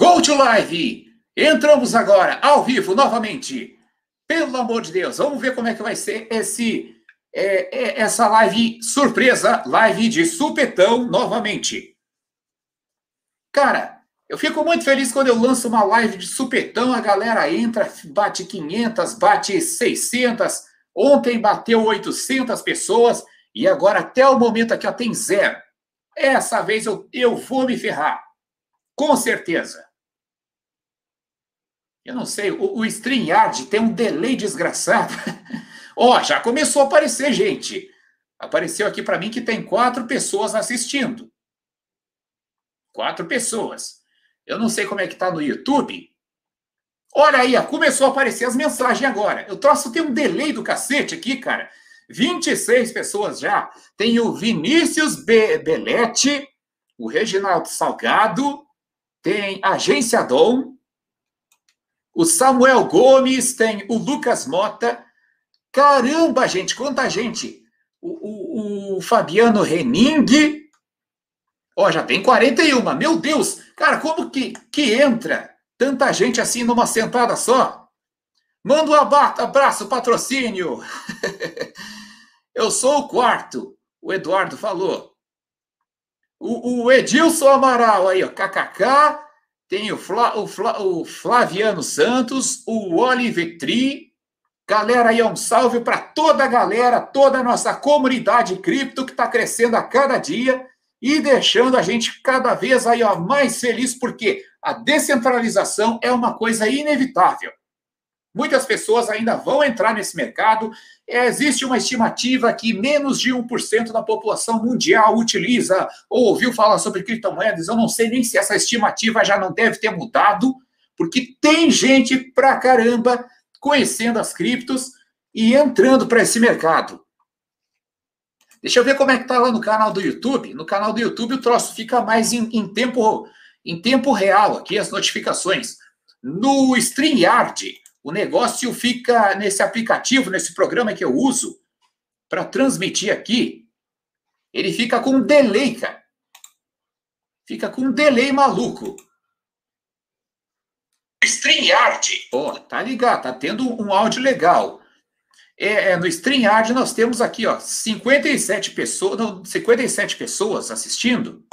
Go to live! Entramos agora, ao vivo, novamente. Pelo amor de Deus, vamos ver como é que vai ser esse, é, é, essa live surpresa, live de supetão, novamente. Cara, eu fico muito feliz quando eu lanço uma live de supetão, a galera entra, bate 500, bate 600. Ontem bateu 800 pessoas e agora, até o momento aqui, ó, tem zero. Essa vez eu, eu vou me ferrar. Com certeza. Eu não sei, o, o StreamYard tem um delay desgraçado. Ó, oh, já começou a aparecer gente. Apareceu aqui para mim que tem quatro pessoas assistindo. Quatro pessoas. Eu não sei como é que tá no YouTube. Olha aí, começou a aparecer as mensagens agora. Eu troço tem um delay do cacete aqui, cara. 26 pessoas já. Tem o Vinícius Be Belete, o Reginaldo Salgado, tem a Agência Dom, o Samuel Gomes, tem o Lucas Mota. Caramba, gente, quanta gente! O, o, o Fabiano Rening. Ó, já tem 41. Meu Deus! Cara, como que, que entra tanta gente assim numa sentada só? Manda um abraço, patrocínio! Eu sou o quarto, o Eduardo falou. O, o Edilson Amaral aí, ó, kkk. Tem o, Fla, o, Fla, o Flaviano Santos, o Olivetri. Galera, aí um salve para toda a galera, toda a nossa comunidade cripto que está crescendo a cada dia e deixando a gente cada vez aí ó, mais feliz, porque a descentralização é uma coisa inevitável. Muitas pessoas ainda vão entrar nesse mercado. Existe uma estimativa que menos de 1% da população mundial utiliza ou ouviu falar sobre criptomoedas. Eu não sei nem se essa estimativa já não deve ter mudado, porque tem gente pra caramba conhecendo as criptos e entrando para esse mercado. Deixa eu ver como é que tá lá no canal do YouTube. No canal do YouTube o troço fica mais em, em tempo em tempo real aqui as notificações. No StreamYard, o negócio fica nesse aplicativo, nesse programa que eu uso para transmitir aqui, ele fica com um delay, cara. Fica com um delay maluco. StreamYard. Ó, oh, tá ligado, tá tendo um áudio legal. É, é, no StreamYard nós temos aqui, ó, 57 pessoas, não, 57 pessoas assistindo.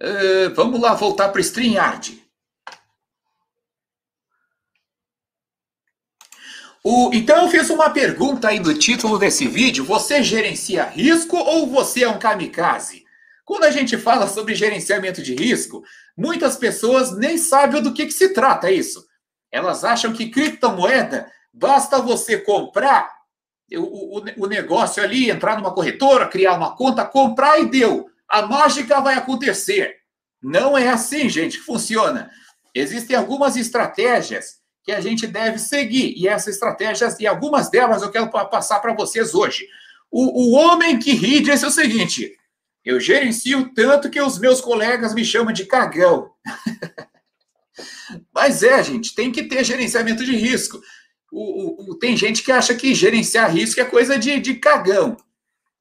Uh, vamos lá voltar para o StreamYard. O, então eu fiz uma pergunta aí no título desse vídeo: você gerencia risco ou você é um kamikaze? Quando a gente fala sobre gerenciamento de risco, muitas pessoas nem sabem do que, que se trata isso. Elas acham que criptomoeda basta você comprar o, o, o negócio ali, entrar numa corretora, criar uma conta, comprar e deu. A mágica vai acontecer. Não é assim, gente, que funciona. Existem algumas estratégias que a gente deve seguir. E essas estratégias, e algumas delas eu quero passar para vocês hoje. O, o homem que ri disse o seguinte: eu gerencio tanto que os meus colegas me chamam de cagão. Mas é, gente, tem que ter gerenciamento de risco. O, o, tem gente que acha que gerenciar risco é coisa de, de cagão.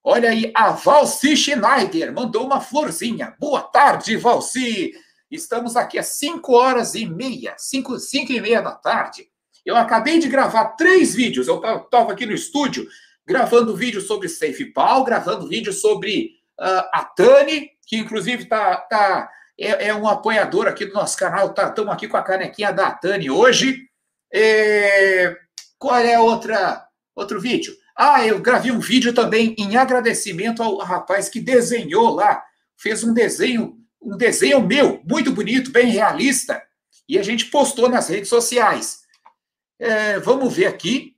Olha aí, a Valci Schneider mandou uma florzinha. Boa tarde, Valci. Estamos aqui às 5 horas e meia, 5, 5 e meia da tarde. Eu acabei de gravar três vídeos. Eu estava aqui no estúdio gravando vídeo sobre SafePal, gravando vídeo sobre uh, a Tani, que inclusive tá, tá, é, é, um apoiador aqui do nosso canal. Estamos tá, aqui com a canequinha da Tani hoje. É, qual é outra, outro vídeo? Ah, eu gravei um vídeo também em agradecimento ao rapaz que desenhou lá, fez um desenho um desenho meu, muito bonito, bem realista, e a gente postou nas redes sociais. É, vamos ver aqui.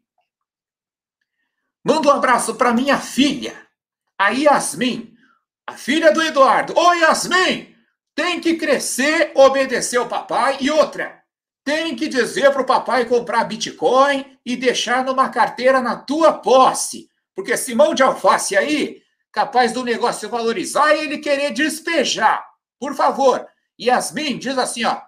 Manda um abraço para minha filha, a Yasmin, a filha do Eduardo. Ô, Yasmin, tem que crescer, obedecer o papai. E outra, tem que dizer para o papai comprar Bitcoin e deixar numa carteira na tua posse. Porque esse mão de alface aí, capaz do negócio valorizar e ele querer despejar. Por favor, Yasmin diz assim, ó,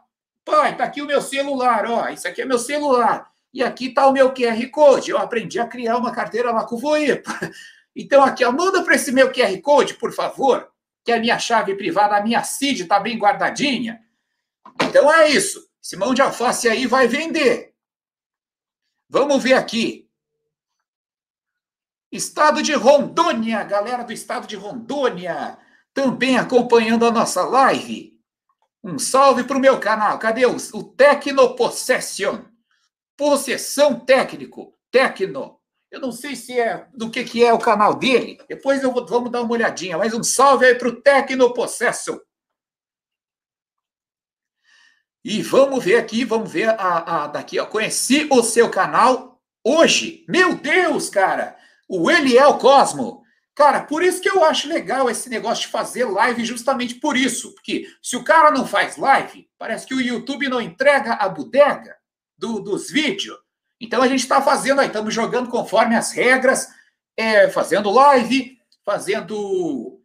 pai, tá aqui o meu celular, ó, isso aqui é meu celular. E aqui tá o meu QR Code. Eu aprendi a criar uma carteira lá com o Voip. Então aqui, ó, manda para esse meu QR Code, por favor. que a minha chave privada, a minha CID está bem guardadinha. Então é isso. Esse mão de alface aí vai vender. Vamos ver aqui. Estado de Rondônia, galera do estado de Rondônia, também acompanhando a nossa live. Um salve para o meu canal. Cadê o, o Tecno Possession? Possessão técnico. Tecno. Eu não sei se é do que, que é o canal dele. Depois eu vou, vamos dar uma olhadinha. Mas um salve aí para o Tecno Possession. E vamos ver aqui, vamos ver a, a daqui. Ó. Conheci o seu canal hoje. Meu Deus, cara! O Eliel Cosmo. Cara, por isso que eu acho legal esse negócio de fazer live, justamente por isso. Porque se o cara não faz live, parece que o YouTube não entrega a bodega do, dos vídeos. Então a gente está fazendo aí, estamos jogando conforme as regras, é, fazendo live, fazendo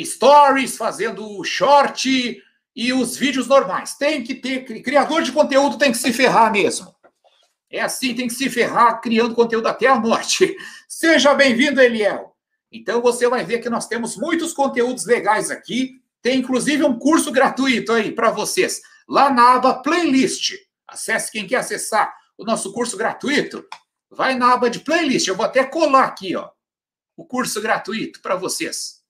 stories, fazendo short e os vídeos normais. Tem que ter, criador de conteúdo tem que se ferrar mesmo. É assim, tem que se ferrar criando conteúdo até a morte. Seja bem-vindo, Eliel. Então você vai ver que nós temos muitos conteúdos legais aqui. Tem inclusive um curso gratuito aí para vocês, lá na aba Playlist. Acesse quem quer acessar o nosso curso gratuito. Vai na aba de playlist. Eu vou até colar aqui, ó, o curso gratuito para vocês.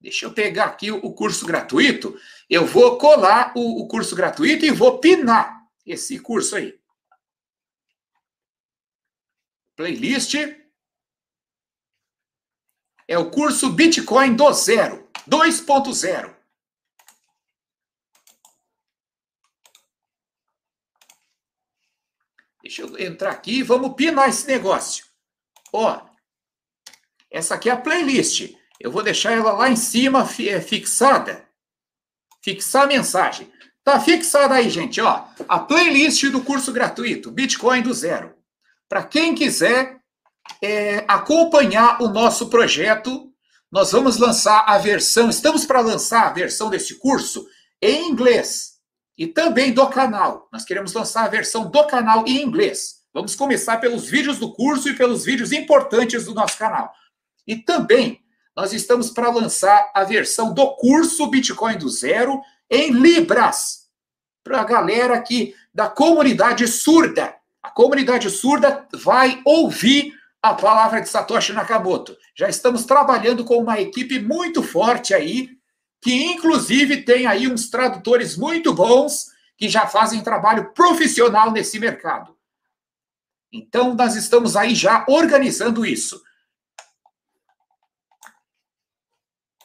Deixa eu pegar aqui o curso gratuito. Eu vou colar o, o curso gratuito e vou pinar esse curso aí. Playlist. É o curso Bitcoin do zero, 2.0. Deixa eu entrar aqui e vamos pinar esse negócio. Ó, essa aqui é a playlist. Eu vou deixar ela lá em cima é, fixada. Fixar a mensagem. Tá fixada aí, gente, ó. A playlist do curso gratuito, Bitcoin do Zero. Para quem quiser é, acompanhar o nosso projeto, nós vamos lançar a versão, estamos para lançar a versão desse curso em inglês e também do canal. Nós queremos lançar a versão do canal em inglês. Vamos começar pelos vídeos do curso e pelos vídeos importantes do nosso canal. E também nós estamos para lançar a versão do curso Bitcoin do Zero em Libras, para a galera aqui da comunidade surda. A comunidade surda vai ouvir a palavra de Satoshi Nakamoto. Já estamos trabalhando com uma equipe muito forte aí que inclusive tem aí uns tradutores muito bons que já fazem trabalho profissional nesse mercado. Então, nós estamos aí já organizando isso.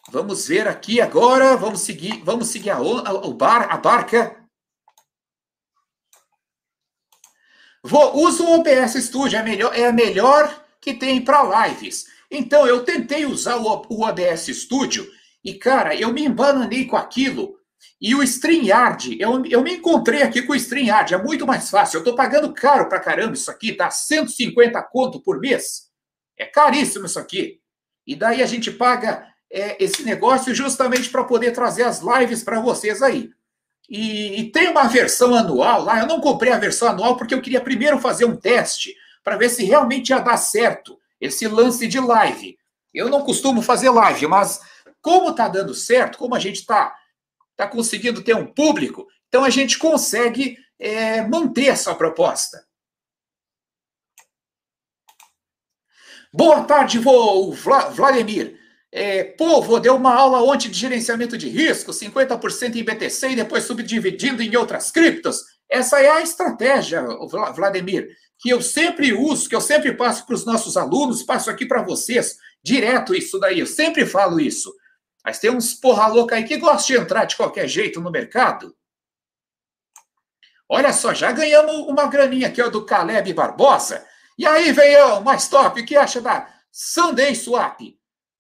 Vamos ver aqui agora, vamos seguir, vamos seguir a, a, bar, a barca. Vou, uso o OBS Studio, é, melhor, é a melhor que tem para lives. Então, eu tentei usar o, OBS Studio e, cara, eu me embananei com aquilo. E o StreamYard, eu, eu me encontrei aqui com o StreamYard, é muito mais fácil. Eu estou pagando caro pra caramba isso aqui, tá? 150 conto por mês. É caríssimo isso aqui. E daí a gente paga é, esse negócio justamente para poder trazer as lives para vocês aí. E, e, tem uma versão anual lá. Eu não comprei a versão anual porque eu queria primeiro fazer um teste para ver se realmente ia dar certo esse lance de live. Eu não costumo fazer live, mas como está dando certo, como a gente está tá conseguindo ter um público, então a gente consegue é, manter essa proposta. Boa tarde, vô, Vladimir. É, povo, deu uma aula ontem de gerenciamento de risco, 50% em BTC e depois subdividindo em outras criptos. Essa é a estratégia, Vladimir, que eu sempre uso, que eu sempre passo para os nossos alunos, passo aqui para vocês, direto isso daí, eu sempre falo isso. Mas tem uns porra louca aí que gostam de entrar de qualquer jeito no mercado. Olha só, já ganhamos uma graninha aqui ó, do Caleb Barbosa. E aí, veio mais top, o que acha da Sunday Swap?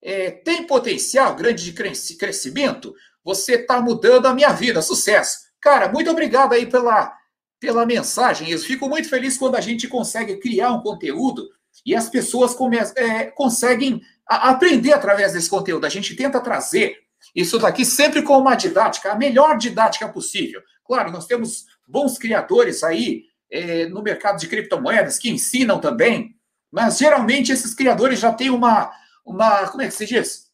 É, tem potencial grande de crescimento? Você está mudando a minha vida. Sucesso. Cara, muito obrigado aí pela, pela mensagem. Eu fico muito feliz quando a gente consegue criar um conteúdo e as pessoas é, conseguem a aprender através desse conteúdo. A gente tenta trazer isso daqui sempre com uma didática, a melhor didática possível. Claro, nós temos bons criadores aí é, no mercado de criptomoedas que ensinam também, mas geralmente esses criadores já têm uma, uma como é que se diz?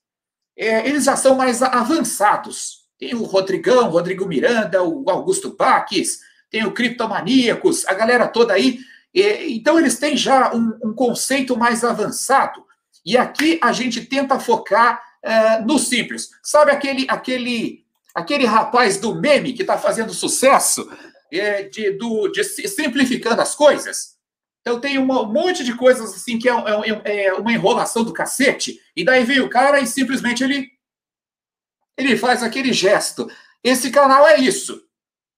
é, eles já são mais avançados. Tem o Rodrigão, Rodrigo Miranda, o Augusto Baques, tem o Criptomaníacos, a galera toda aí. Então, eles têm já um, um, conceito mais avançado. E aqui a gente tenta focar é, no simples. Sabe aquele, aquele, aquele rapaz do meme que está fazendo sucesso é, de, do, de simplificando as coisas? Então tem um monte de coisas assim que é, é, é, uma enrolação do cacete, e daí vem o cara e simplesmente ele, ele faz aquele gesto. Esse canal é isso.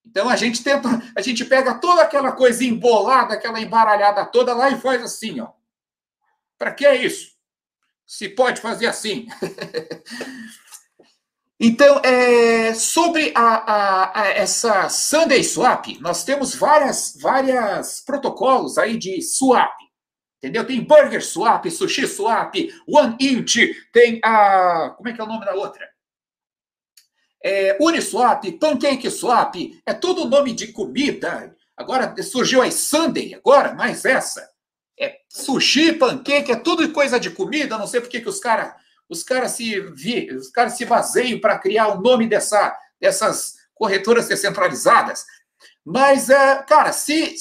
Então a gente tenta, a gente pega toda aquela coisa embolada, aquela embaralhada toda lá e faz assim, ó. Para que é isso? Se pode fazer assim. Então, é, sobre a, a, a, essa Sunday Swap, nós temos várias, várias protocolos aí de swap. Entendeu? Tem Burger Swap, Sushi Swap, One Inch, tem a. Como é que é o nome da outra? É, Uniswap, Pancake Swap, é tudo nome de comida. Agora surgiu a Sunday, agora, mais essa. É sushi, pancake, é tudo coisa de comida. Não sei por que os caras os caras se, os caras se baseiam para criar o nome dessa, dessas corretoras descentralizadas. Mas, é, cara, se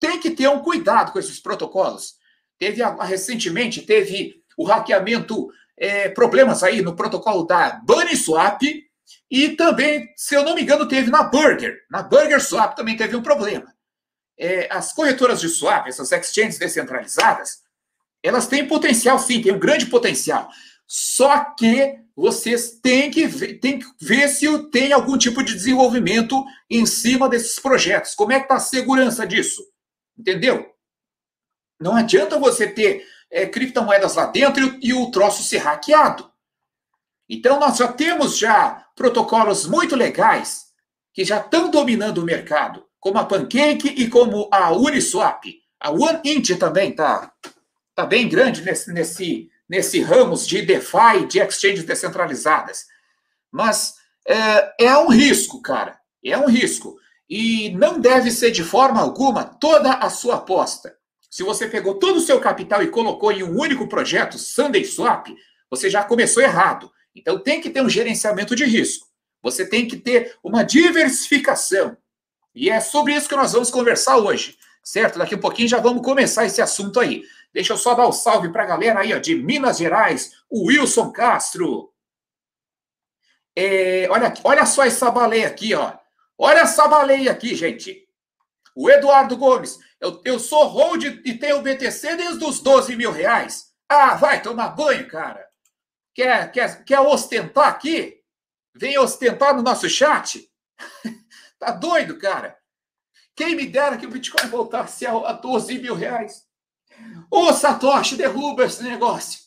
tem que ter um cuidado com esses protocolos. Teve recentemente teve o hackeamento, é, problemas aí no protocolo da Buniswap e também, se eu não me engano, teve na Burger. Na Burger Swap também teve um problema. É, as corretoras de swap, essas exchanges descentralizadas, elas têm potencial, sim, tem um grande potencial. Só que vocês têm que ver, têm que ver se tem algum tipo de desenvolvimento em cima desses projetos. Como é que está a segurança disso? Entendeu? Não adianta você ter é, criptomoedas lá dentro e, e o troço ser hackeado. Então, nós já temos já protocolos muito legais que já estão dominando o mercado, como a Pancake e como a Uniswap. A OneInt também está tá bem grande nesse, nesse, nesse ramos de DeFi, de exchanges descentralizadas. Mas é, é um risco, cara. É um risco. E não deve ser de forma alguma toda a sua aposta. Se você pegou todo o seu capital e colocou em um único projeto, Sunday Swap, você já começou errado. Então tem que ter um gerenciamento de risco. Você tem que ter uma diversificação. E é sobre isso que nós vamos conversar hoje, certo? Daqui a um pouquinho já vamos começar esse assunto aí. Deixa eu só dar o um salve para a galera aí ó, de Minas Gerais, o Wilson Castro. É, olha, olha só essa baleia aqui, ó. Olha essa baleia aqui, gente. O Eduardo Gomes. Eu, eu sou hold e tenho BTC desde os 12 mil reais. Ah, vai tomar banho, cara. Quer, quer, quer ostentar aqui? Vem ostentar no nosso chat? tá doido, cara? Quem me dera que o Bitcoin voltasse a 12 mil reais. Ô, Satoshi, derruba esse negócio.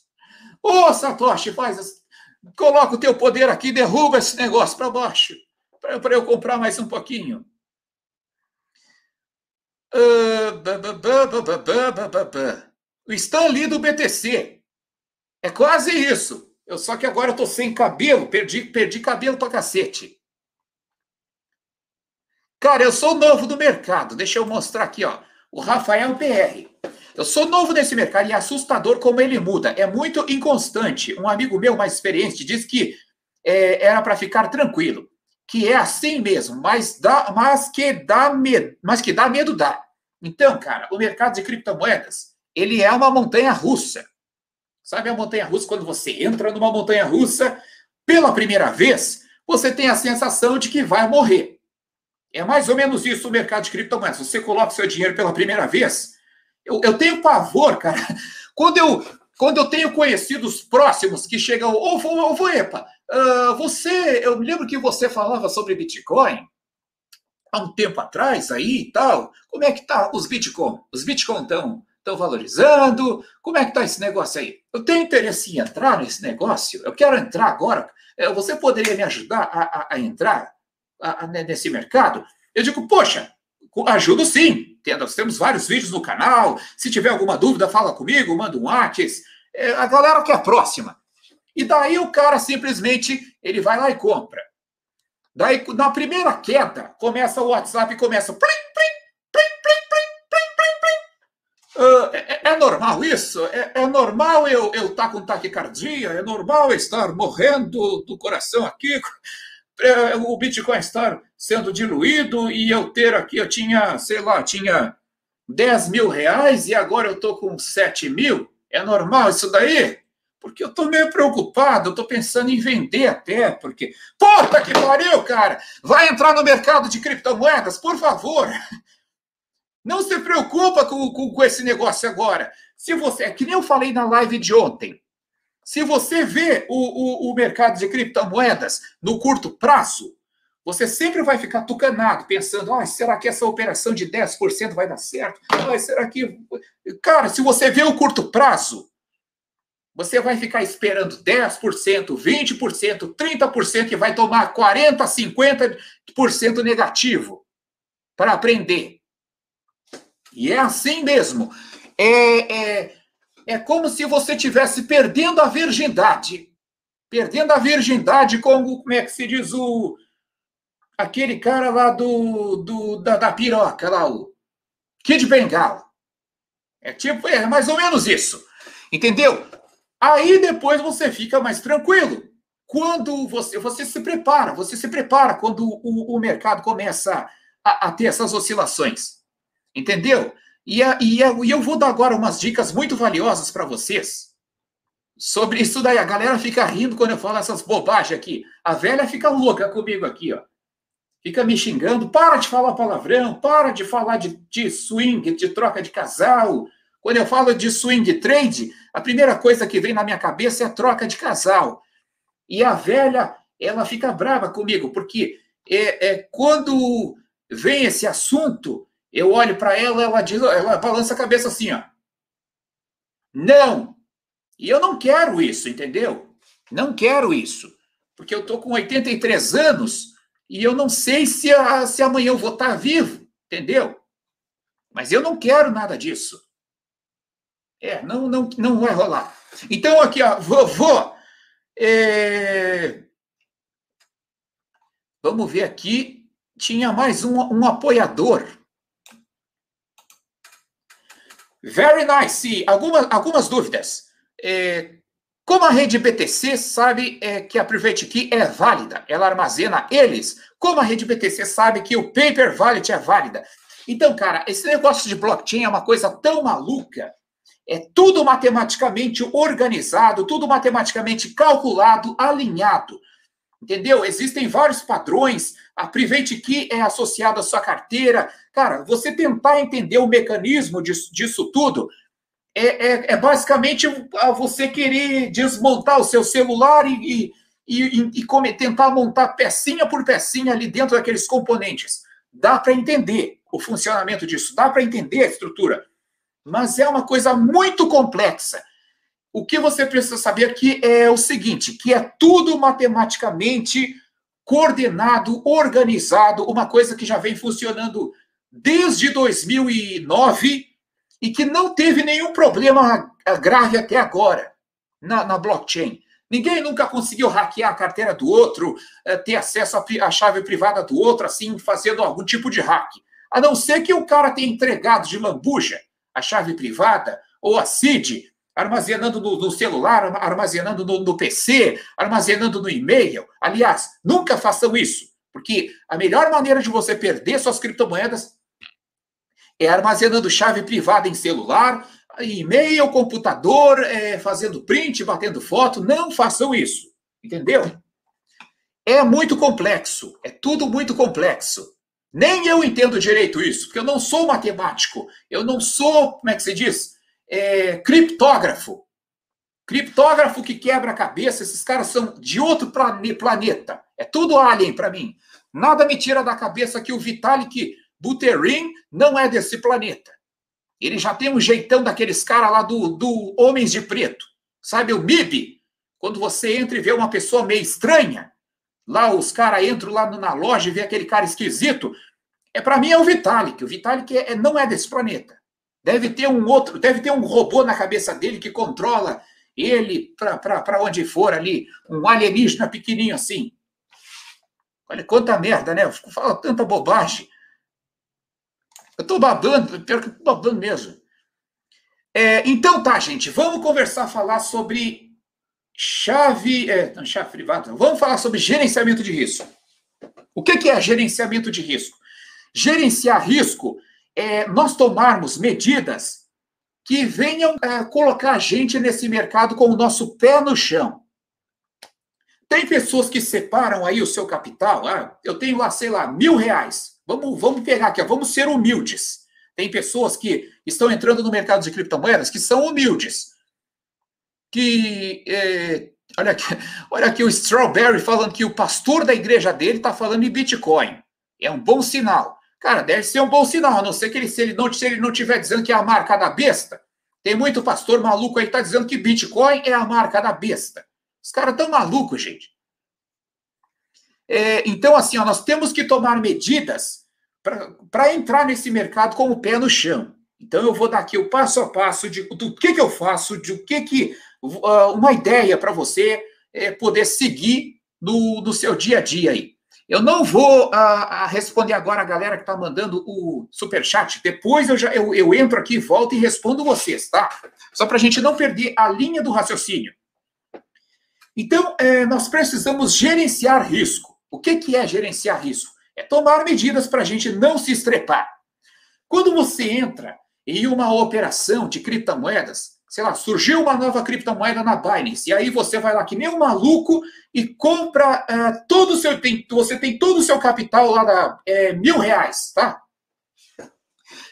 Ô, Satoshi, faz. Coloca o teu poder aqui, derruba esse negócio para baixo, para eu comprar mais um pouquinho. o Stanley do BTC. É quase isso. Eu, só que agora eu tô sem cabelo, perdi, perdi cabelo pra cacete. Cara, eu sou novo do mercado. Deixa eu mostrar aqui, ó. O Rafael PR. Eu sou novo nesse mercado e é assustador como ele muda. É muito inconstante. Um amigo meu mais experiente disse que é, era para ficar tranquilo, que é assim mesmo, mas, dá, mas, que dá medo, mas que dá medo dá. Então, cara, o mercado de criptomoedas, ele é uma montanha russa. Sabe a montanha russa? Quando você entra numa montanha russa pela primeira vez, você tem a sensação de que vai morrer. É mais ou menos isso o mercado de criptomoedas. Você coloca seu dinheiro pela primeira vez, eu, eu tenho pavor, cara. Quando eu, quando eu tenho conhecidos próximos que chegam, ô, ô, ô Voepa, uh, você, eu me lembro que você falava sobre Bitcoin há um tempo atrás aí e tal. Como é que tá os Bitcoin? Os Bitcoin estão estão valorizando? Como é que tá esse negócio aí? Eu tenho interesse em entrar nesse negócio. Eu quero entrar agora. É, você poderia me ajudar a, a, a entrar a, nesse mercado? Eu digo, poxa, ajudo sim. Nós temos vários vídeos no canal. Se tiver alguma dúvida, fala comigo, manda um WhatsApp. É, a galera que é próxima. E daí o cara simplesmente ele vai lá e compra. Daí, na primeira queda, começa o WhatsApp e começa. Plim, Uh, é normal isso? É, é normal eu estar tá com taquicardia? É normal eu estar morrendo do coração aqui? É, o Bitcoin estar sendo diluído e eu ter aqui, eu tinha, sei lá, tinha 10 mil reais e agora eu estou com 7 mil? É normal isso daí? Porque eu estou meio preocupado, eu estou pensando em vender até, porque. Puta que pariu, cara! Vai entrar no mercado de criptomoedas, por favor! Não se preocupa com, com, com esse negócio agora. Se você. É que nem eu falei na live de ontem. Se você vê o, o, o mercado de criptomoedas no curto prazo, você sempre vai ficar tucanado, pensando: ah, será que essa operação de 10% vai dar certo? Ah, será que. Cara, se você vê o curto prazo, você vai ficar esperando 10%, 20%, 30% que vai tomar 40%, 50% negativo para aprender. E é assim mesmo. É, é, é como se você tivesse perdendo a virgindade. Perdendo a virgindade, como, como é que se diz o. Aquele cara lá do, do da, da piroca, lá, o Kid Bengala. É tipo, é mais ou menos isso. Entendeu? Aí depois você fica mais tranquilo. Quando você, você se prepara, você se prepara quando o, o mercado começa a, a ter essas oscilações. Entendeu? E, e, e eu vou dar agora umas dicas muito valiosas para vocês sobre isso daí. A galera fica rindo quando eu falo essas bobagens aqui. A velha fica louca comigo aqui, ó. Fica me xingando. Para de falar palavrão, para de falar de, de swing, de troca de casal. Quando eu falo de swing trade, a primeira coisa que vem na minha cabeça é troca de casal. E a velha, ela fica brava comigo, porque é, é quando vem esse assunto, eu olho para ela, ela diz, ela balança a cabeça assim, ó. Não. E eu não quero isso, entendeu? Não quero isso. Porque eu tô com 83 anos e eu não sei se, a, se amanhã eu vou estar vivo, entendeu? Mas eu não quero nada disso. É, não, não, não vai rolar. Então, aqui, ó, vovô. É... Vamos ver aqui. Tinha mais um, um apoiador. Very nice. Algumas, algumas dúvidas. É, como a rede BTC sabe é, que a Private Key é válida, ela armazena eles. Como a rede BTC sabe que o Paper Wallet é válida. Então, cara, esse negócio de blockchain é uma coisa tão maluca é tudo matematicamente organizado, tudo matematicamente calculado, alinhado. Entendeu? Existem vários padrões. A Private Key é associada à sua carteira. Cara, você tentar entender o mecanismo disso, disso tudo é, é, é, basicamente você querer desmontar o seu celular e, e, e, e tentar montar pecinha por pecinha ali dentro daqueles componentes. Dá para entender o funcionamento disso, dá para entender a estrutura mas é uma coisa muito complexa. O que você precisa saber aqui é o seguinte, que é tudo matematicamente coordenado, organizado, uma coisa que já vem funcionando desde 2009 e que não teve nenhum problema grave até agora na, na blockchain. Ninguém nunca conseguiu hackear a carteira do outro, eh, ter acesso à chave privada do outro, assim, fazendo algum tipo de hack. A não ser que o cara tenha entregado de lambuja a chave privada ou a CID, armazenando no, no celular, armazenando no, no PC, armazenando no e-mail. Aliás, nunca façam isso, porque a melhor maneira de você perder suas criptomoedas é armazenando chave privada em celular, e-mail, computador, é, fazendo print, batendo foto. Não façam isso, entendeu? É muito complexo, é tudo muito complexo. Nem eu entendo direito isso, porque eu não sou matemático, eu não sou, como é que se diz? É, criptógrafo. Criptógrafo que quebra a cabeça, esses caras são de outro planeta. É tudo alien para mim. Nada me tira da cabeça que o Vitalik Buterin não é desse planeta. Ele já tem um jeitão daqueles caras lá do, do Homens de Preto. Sabe o MIB? Quando você entra e vê uma pessoa meio estranha, Lá os caras entram lá na loja e vê aquele cara esquisito. É para mim é o Vitalik. O Vitalik é, não é desse planeta. Deve ter um outro, deve ter um robô na cabeça dele que controla ele para onde for ali, um alienígena pequenininho assim. Olha quanta merda, né? Eu tanta bobagem. Eu tô babando, pior que tô babando mesmo. É, então tá, gente, vamos conversar, falar sobre chave, é, não, chave privada, vamos falar sobre gerenciamento de risco. O que, que é gerenciamento de risco? Gerenciar risco é nós tomarmos medidas que venham é, colocar a gente nesse mercado com o nosso pé no chão. Tem pessoas que separam aí o seu capital. Ah, eu tenho lá, sei lá, mil reais. Vamos, vamos pegar aqui, ó, vamos ser humildes. Tem pessoas que estão entrando no mercado de criptomoedas que são humildes. Que. É, olha, aqui, olha aqui o Strawberry falando que o pastor da igreja dele está falando em Bitcoin. É um bom sinal. Cara, deve ser um bom sinal, a não ser que ele, se ele não se ele não estiver dizendo que é a marca da besta. Tem muito pastor maluco aí que está dizendo que Bitcoin é a marca da besta. Os caras estão malucos, gente. É, então, assim, ó, nós temos que tomar medidas para entrar nesse mercado com o pé no chão. Então, eu vou dar aqui o passo a passo de, do que, que eu faço, de o que que. Uh, uma ideia para você é, poder seguir no, no seu dia a dia aí. Eu não vou uh, responder agora a galera que está mandando o superchat. Depois eu, já, eu, eu entro aqui, volto e respondo vocês, tá? Só para a gente não perder a linha do raciocínio. Então, é, nós precisamos gerenciar risco. O que, que é gerenciar risco? É tomar medidas para a gente não se estrepar. Quando você entra em uma operação de criptomoedas, sei lá, surgiu uma nova criptomoeda na Binance, e aí você vai lá que nem um maluco e compra uh, todo o seu. Tem, você tem todo o seu capital lá da é, mil reais, tá?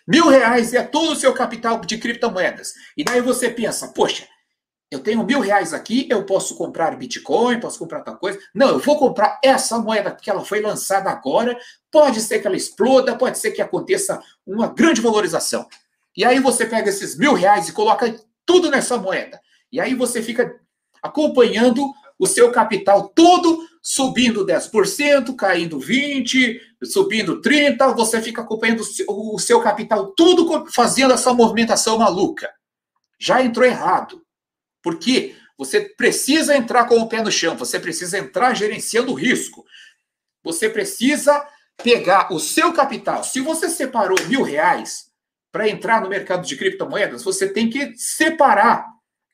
Mil reais é todo o seu capital de criptomoedas. E daí você pensa, poxa, eu tenho mil reais aqui, eu posso comprar Bitcoin, posso comprar tal coisa. Não, eu vou comprar essa moeda porque ela foi lançada agora. Pode ser que ela exploda, pode ser que aconteça uma grande valorização. E aí você pega esses mil reais e coloca tudo nessa moeda. E aí você fica acompanhando o seu capital todo subindo 10%, caindo 20%, subindo 30%. Você fica acompanhando o seu capital tudo fazendo essa movimentação maluca. Já entrou errado. Porque você precisa entrar com o pé no chão, você precisa entrar gerenciando o risco. Você precisa pegar o seu capital. Se você separou mil reais para entrar no mercado de criptomoedas, você tem que separar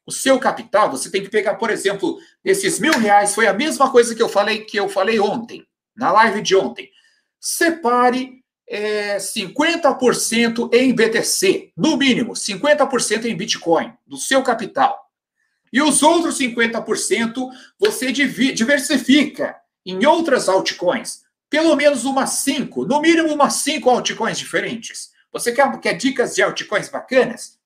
o seu capital. Você tem que pegar, por exemplo, esses mil reais. Foi a mesma coisa que eu falei que eu falei ontem, na live de ontem. Separe é, 50% em BTC, no mínimo, 50% em Bitcoin, do seu capital. E os outros 50% você diversifica em outras altcoins. Pelo menos umas cinco, no mínimo umas cinco altcoins diferentes. Você quer, quer dicas de altcoins bacanas?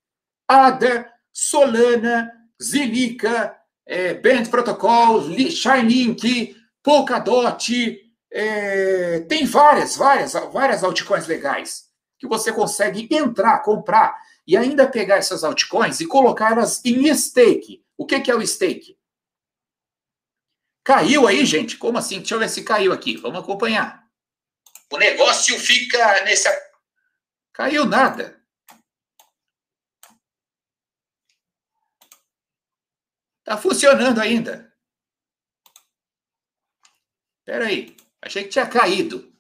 ADA, Solana, Zilliqa, é, Band Protocol, Chainlink, Polkadot, é, tem várias, várias, várias altcoins legais que você consegue entrar, comprar e ainda pegar essas altcoins e colocá-las em stake. O que, que é o stake? Caiu aí, gente? Como assim? Deixa eu ver se caiu aqui. Vamos acompanhar. O negócio fica nesse. Caiu nada. Tá funcionando ainda. Espera aí. Achei que tinha caído.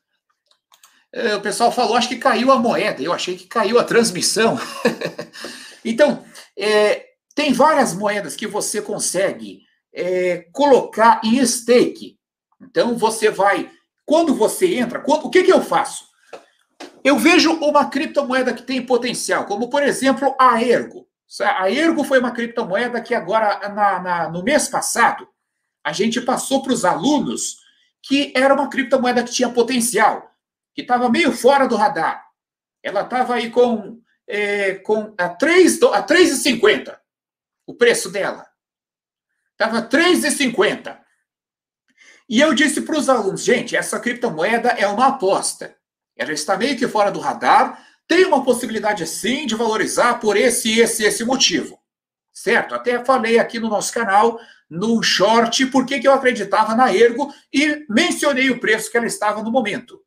É, o pessoal falou, acho que caiu a moeda. Eu achei que caiu a transmissão. então, é, tem várias moedas que você consegue é, colocar em stake. Então você vai, quando você entra, quando, o que, que eu faço? Eu vejo uma criptomoeda que tem potencial, como por exemplo a Ergo. A Ergo foi uma criptomoeda que agora, na, na, no mês passado, a gente passou para os alunos que era uma criptomoeda que tinha potencial, que estava meio fora do radar. Ela estava aí com, é, com a 3,50 o preço dela. Estava R$ 3,50. E eu disse para os alunos, gente, essa criptomoeda é uma aposta. Ela está meio que fora do radar, tem uma possibilidade sim de valorizar por esse, esse, esse motivo. Certo? Até falei aqui no nosso canal, no short, por que eu acreditava na Ergo e mencionei o preço que ela estava no momento.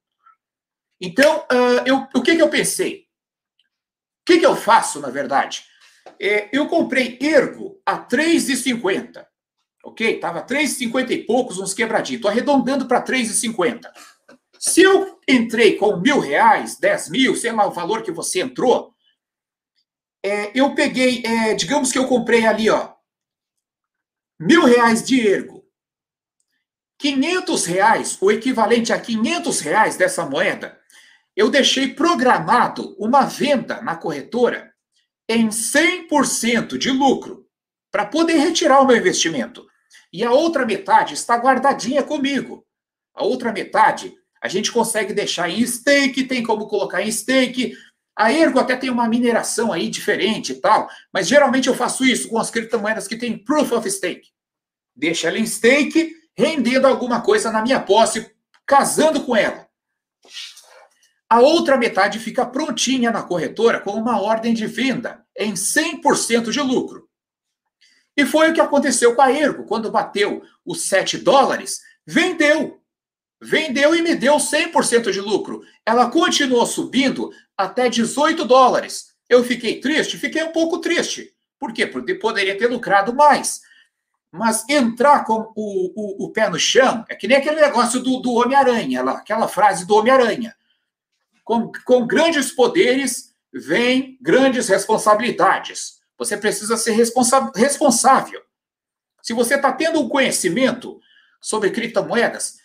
Então, uh, eu, o que, que eu pensei? O que, que eu faço, na verdade? É, eu comprei Ergo a 3,50. Ok? Estava 3,50 e poucos, uns quebradinhos. Estou arredondando para 3,50. Se eu entrei com mil reais, 10 mil, sei lá o valor que você entrou, é, eu peguei, é, digamos que eu comprei ali, ó, mil reais de ergo. 500 reais, o equivalente a 500 reais dessa moeda, eu deixei programado uma venda na corretora em 100% de lucro para poder retirar o meu investimento. E a outra metade está guardadinha comigo. A outra metade a gente consegue deixar em stake, tem como colocar em stake. A Ergo até tem uma mineração aí diferente e tal, mas geralmente eu faço isso com as criptomoedas que tem proof of stake. Deixa ela em stake, rendendo alguma coisa na minha posse, casando com ela. A outra metade fica prontinha na corretora com uma ordem de venda em 100% de lucro. E foi o que aconteceu com a Ergo. Quando bateu os 7 dólares, vendeu. Vendeu e me deu 100% de lucro. Ela continuou subindo até 18 dólares. Eu fiquei triste? Fiquei um pouco triste. Por quê? Porque poderia ter lucrado mais. Mas entrar com o, o, o pé no chão é que nem aquele negócio do, do Homem-Aranha, aquela frase do Homem-Aranha. Com, com grandes poderes vem grandes responsabilidades. Você precisa ser responsa responsável. Se você está tendo um conhecimento sobre criptomoedas,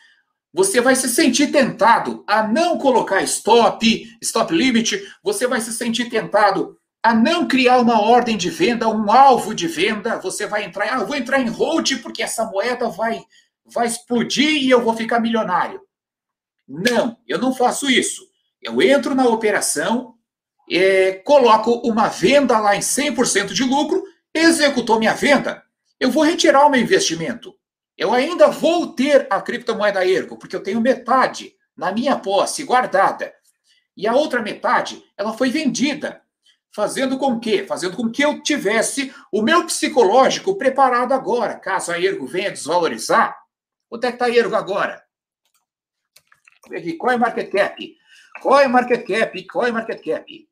você vai se sentir tentado a não colocar stop, stop limit, você vai se sentir tentado a não criar uma ordem de venda, um alvo de venda, você vai entrar, ah, eu vou entrar em hold porque essa moeda vai vai explodir e eu vou ficar milionário. Não, eu não faço isso. Eu entro na operação, é, coloco uma venda lá em 100% de lucro, executou minha venda, eu vou retirar o meu investimento. Eu ainda vou ter a criptomoeda Ergo, porque eu tenho metade na minha posse guardada. E a outra metade, ela foi vendida, fazendo com que, fazendo com que eu tivesse o meu psicológico preparado agora, caso a Ergo venha desvalorizar. Quanto é que está a Ergo agora? Qual é market cap? É market cap? É market cap?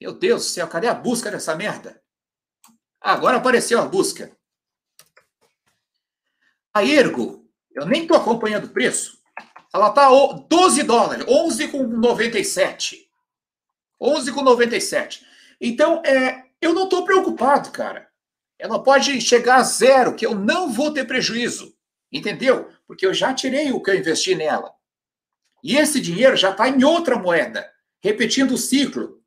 Meu Deus do céu, cadê a busca dessa merda? Agora apareceu a busca. A Ergo, eu nem estou acompanhando o preço. Ela está 12 dólares, 11,97. 11,97. Então, é, eu não estou preocupado, cara. Ela pode chegar a zero, que eu não vou ter prejuízo. Entendeu? Porque eu já tirei o que eu investi nela. E esse dinheiro já está em outra moeda, repetindo o ciclo.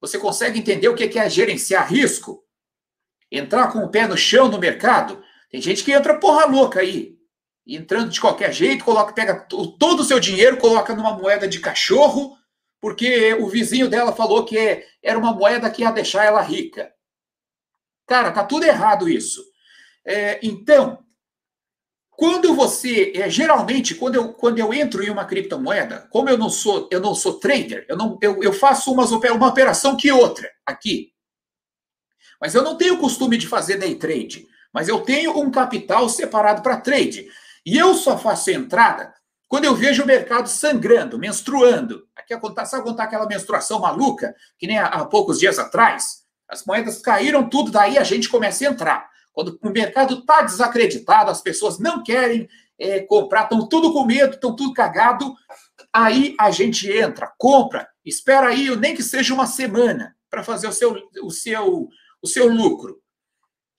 Você consegue entender o que é gerenciar risco? Entrar com o pé no chão no mercado? Tem gente que entra porra louca aí. Entrando de qualquer jeito, coloca, pega todo o seu dinheiro, coloca numa moeda de cachorro, porque o vizinho dela falou que era uma moeda que ia deixar ela rica. Cara, tá tudo errado isso. É, então, quando você, é, geralmente, quando eu, quando eu entro em uma criptomoeda, como eu não sou, eu não sou trader, eu, não, eu, eu faço umas, uma operação que outra aqui. Mas eu não tenho costume de fazer day trade. Mas eu tenho um capital separado para trade. E eu só faço entrada quando eu vejo o mercado sangrando, menstruando. Aqui acontece, sabe contar aquela menstruação maluca, que nem há, há poucos dias atrás? As moedas caíram tudo, daí a gente começa a entrar. Quando o mercado está desacreditado, as pessoas não querem é, comprar, estão tudo com medo, estão tudo cagado, aí a gente entra, compra, espera aí, nem que seja uma semana, para fazer o seu, o, seu, o seu lucro.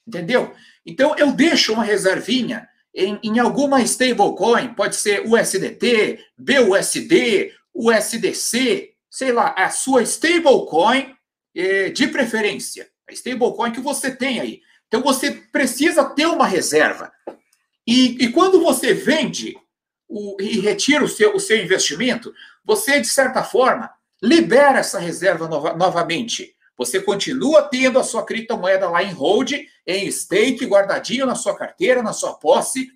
Entendeu? Então, eu deixo uma reservinha em, em alguma stablecoin, pode ser USDT, BUSD, USDC, sei lá, a sua stablecoin eh, de preferência. A stablecoin que você tem aí. Então você precisa ter uma reserva. E, e quando você vende o, e retira o seu, o seu investimento, você, de certa forma, libera essa reserva nova, novamente. Você continua tendo a sua criptomoeda lá em hold, em stake, guardadinho na sua carteira, na sua posse,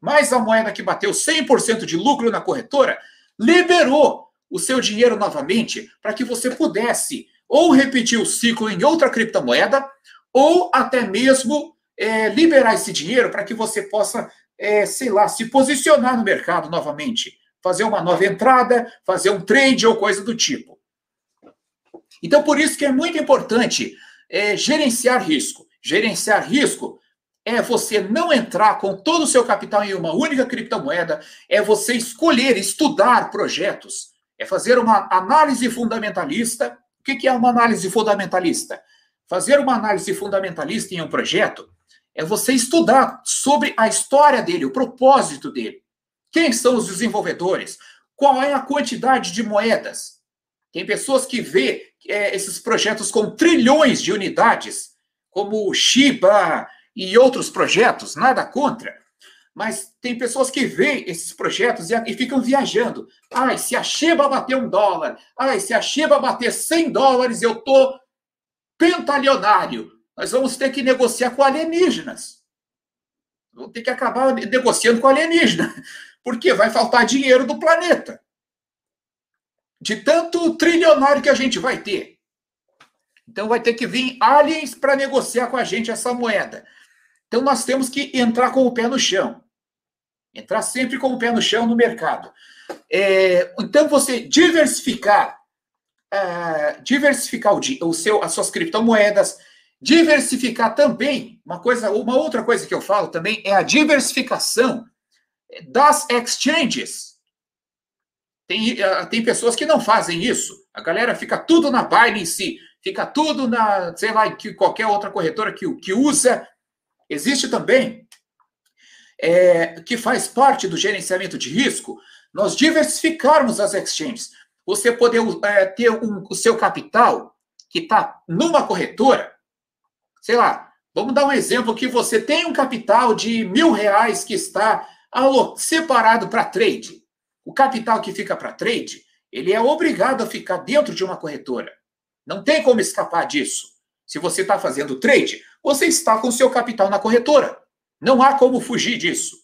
mas a moeda que bateu 100% de lucro na corretora liberou o seu dinheiro novamente para que você pudesse ou repetir o ciclo em outra criptomoeda ou até mesmo é, liberar esse dinheiro para que você possa, é, sei lá, se posicionar no mercado novamente, fazer uma nova entrada, fazer um trade ou coisa do tipo. Então, por isso que é muito importante é, gerenciar risco. Gerenciar risco é você não entrar com todo o seu capital em uma única criptomoeda, é você escolher, estudar projetos, é fazer uma análise fundamentalista O que é uma análise fundamentalista? Fazer uma análise fundamentalista em um projeto é você estudar sobre a história dele, o propósito dele. Quem são os desenvolvedores? Qual é a quantidade de moedas? Tem pessoas que vê é, esses projetos com trilhões de unidades, como o Shiba e outros projetos, nada contra. Mas tem pessoas que veem esses projetos e, e ficam viajando. Ai, se a Shiba bater um dólar, ai, se a Shiba bater 100 dólares, eu tô pentalionário. Nós vamos ter que negociar com alienígenas. Vamos ter que acabar negociando com alienígena, porque vai faltar dinheiro do planeta. De tanto trilionário que a gente vai ter. Então vai ter que vir aliens para negociar com a gente essa moeda. Então nós temos que entrar com o pé no chão. Entrar sempre com o pé no chão no mercado. É, então você diversificar, uh, diversificar o, o seu, as suas criptomoedas, diversificar também, uma coisa, uma outra coisa que eu falo também é a diversificação das exchanges. Tem, uh, tem pessoas que não fazem isso. A galera fica tudo na Binance, fica tudo na, sei lá, que qualquer outra corretora que, que usa. Existe também é, que faz parte do gerenciamento de risco, nós diversificarmos as exchanges. Você poder é, ter um, o seu capital que está numa corretora, sei lá, vamos dar um exemplo que você tem um capital de mil reais que está separado para trade. O capital que fica para trade, ele é obrigado a ficar dentro de uma corretora. Não tem como escapar disso. Se você está fazendo trade, você está com o seu capital na corretora. Não há como fugir disso.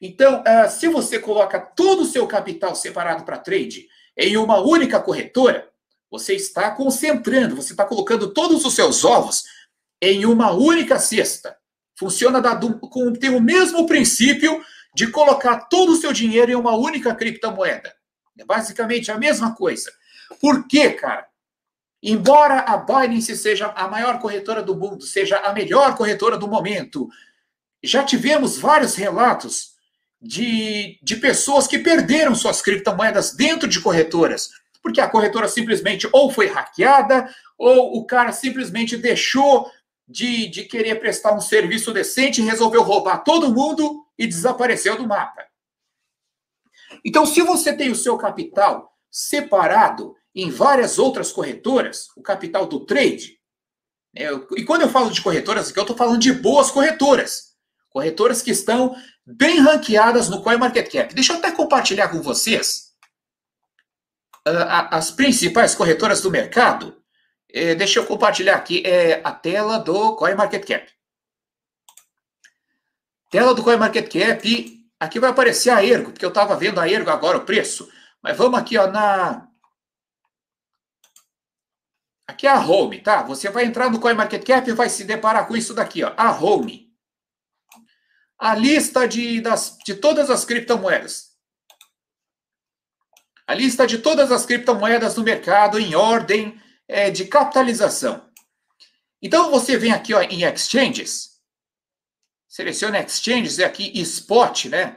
Então, uh, se você coloca todo o seu capital separado para trade em uma única corretora, você está concentrando, você está colocando todos os seus ovos em uma única cesta. Funciona da, com, tem o mesmo princípio de colocar todo o seu dinheiro em uma única criptomoeda. É basicamente a mesma coisa. Por quê, cara? Embora a Binance seja a maior corretora do mundo, seja a melhor corretora do momento, já tivemos vários relatos de, de pessoas que perderam suas criptomoedas dentro de corretoras, porque a corretora simplesmente ou foi hackeada, ou o cara simplesmente deixou de, de querer prestar um serviço decente, resolveu roubar todo mundo e desapareceu do mapa. Então, se você tem o seu capital separado em várias outras corretoras, o capital do trade, né, e quando eu falo de corretoras, aqui eu estou falando de boas corretoras Corretoras que estão bem ranqueadas no CoinMarketCap. Deixa eu até compartilhar com vocês uh, as principais corretoras do mercado. Uh, deixa eu compartilhar aqui é, a tela do CoinMarketCap. Tela do CoinMarketCap. Aqui vai aparecer a Ergo, porque eu estava vendo a Ergo agora o preço. Mas vamos aqui ó, na, Aqui é a home, tá? Você vai entrar no CoinMarketCap e vai se deparar com isso daqui, ó, a home a lista de, das, de todas as criptomoedas. A lista de todas as criptomoedas no mercado em ordem é, de capitalização. Então você vem aqui ó, em exchanges, seleciona exchanges e aqui spot, né?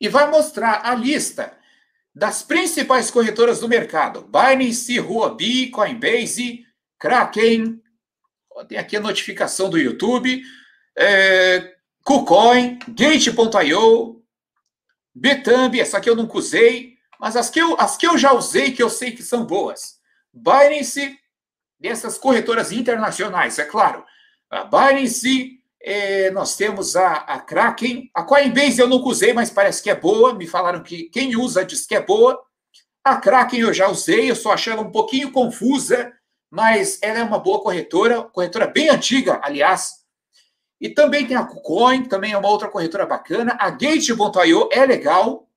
E vai mostrar a lista das principais corretoras do mercado: Binance, Huobi, Coinbase, Kraken. Tem aqui a notificação do YouTube. É, KuCoin, Gate.io, Betambi, essa aqui eu nunca usei, mas as que, eu, as que eu já usei, que eu sei que são boas. Binance, dessas corretoras internacionais, é claro. A Binance, é, nós temos a, a Kraken, a Coinbase eu nunca usei, mas parece que é boa, me falaram que quem usa diz que é boa. A Kraken eu já usei, eu só achei ela um pouquinho confusa, mas ela é uma boa corretora, corretora bem antiga, aliás, e também tem a KuCoin, também é uma outra corretora bacana. A Gate.io é legal.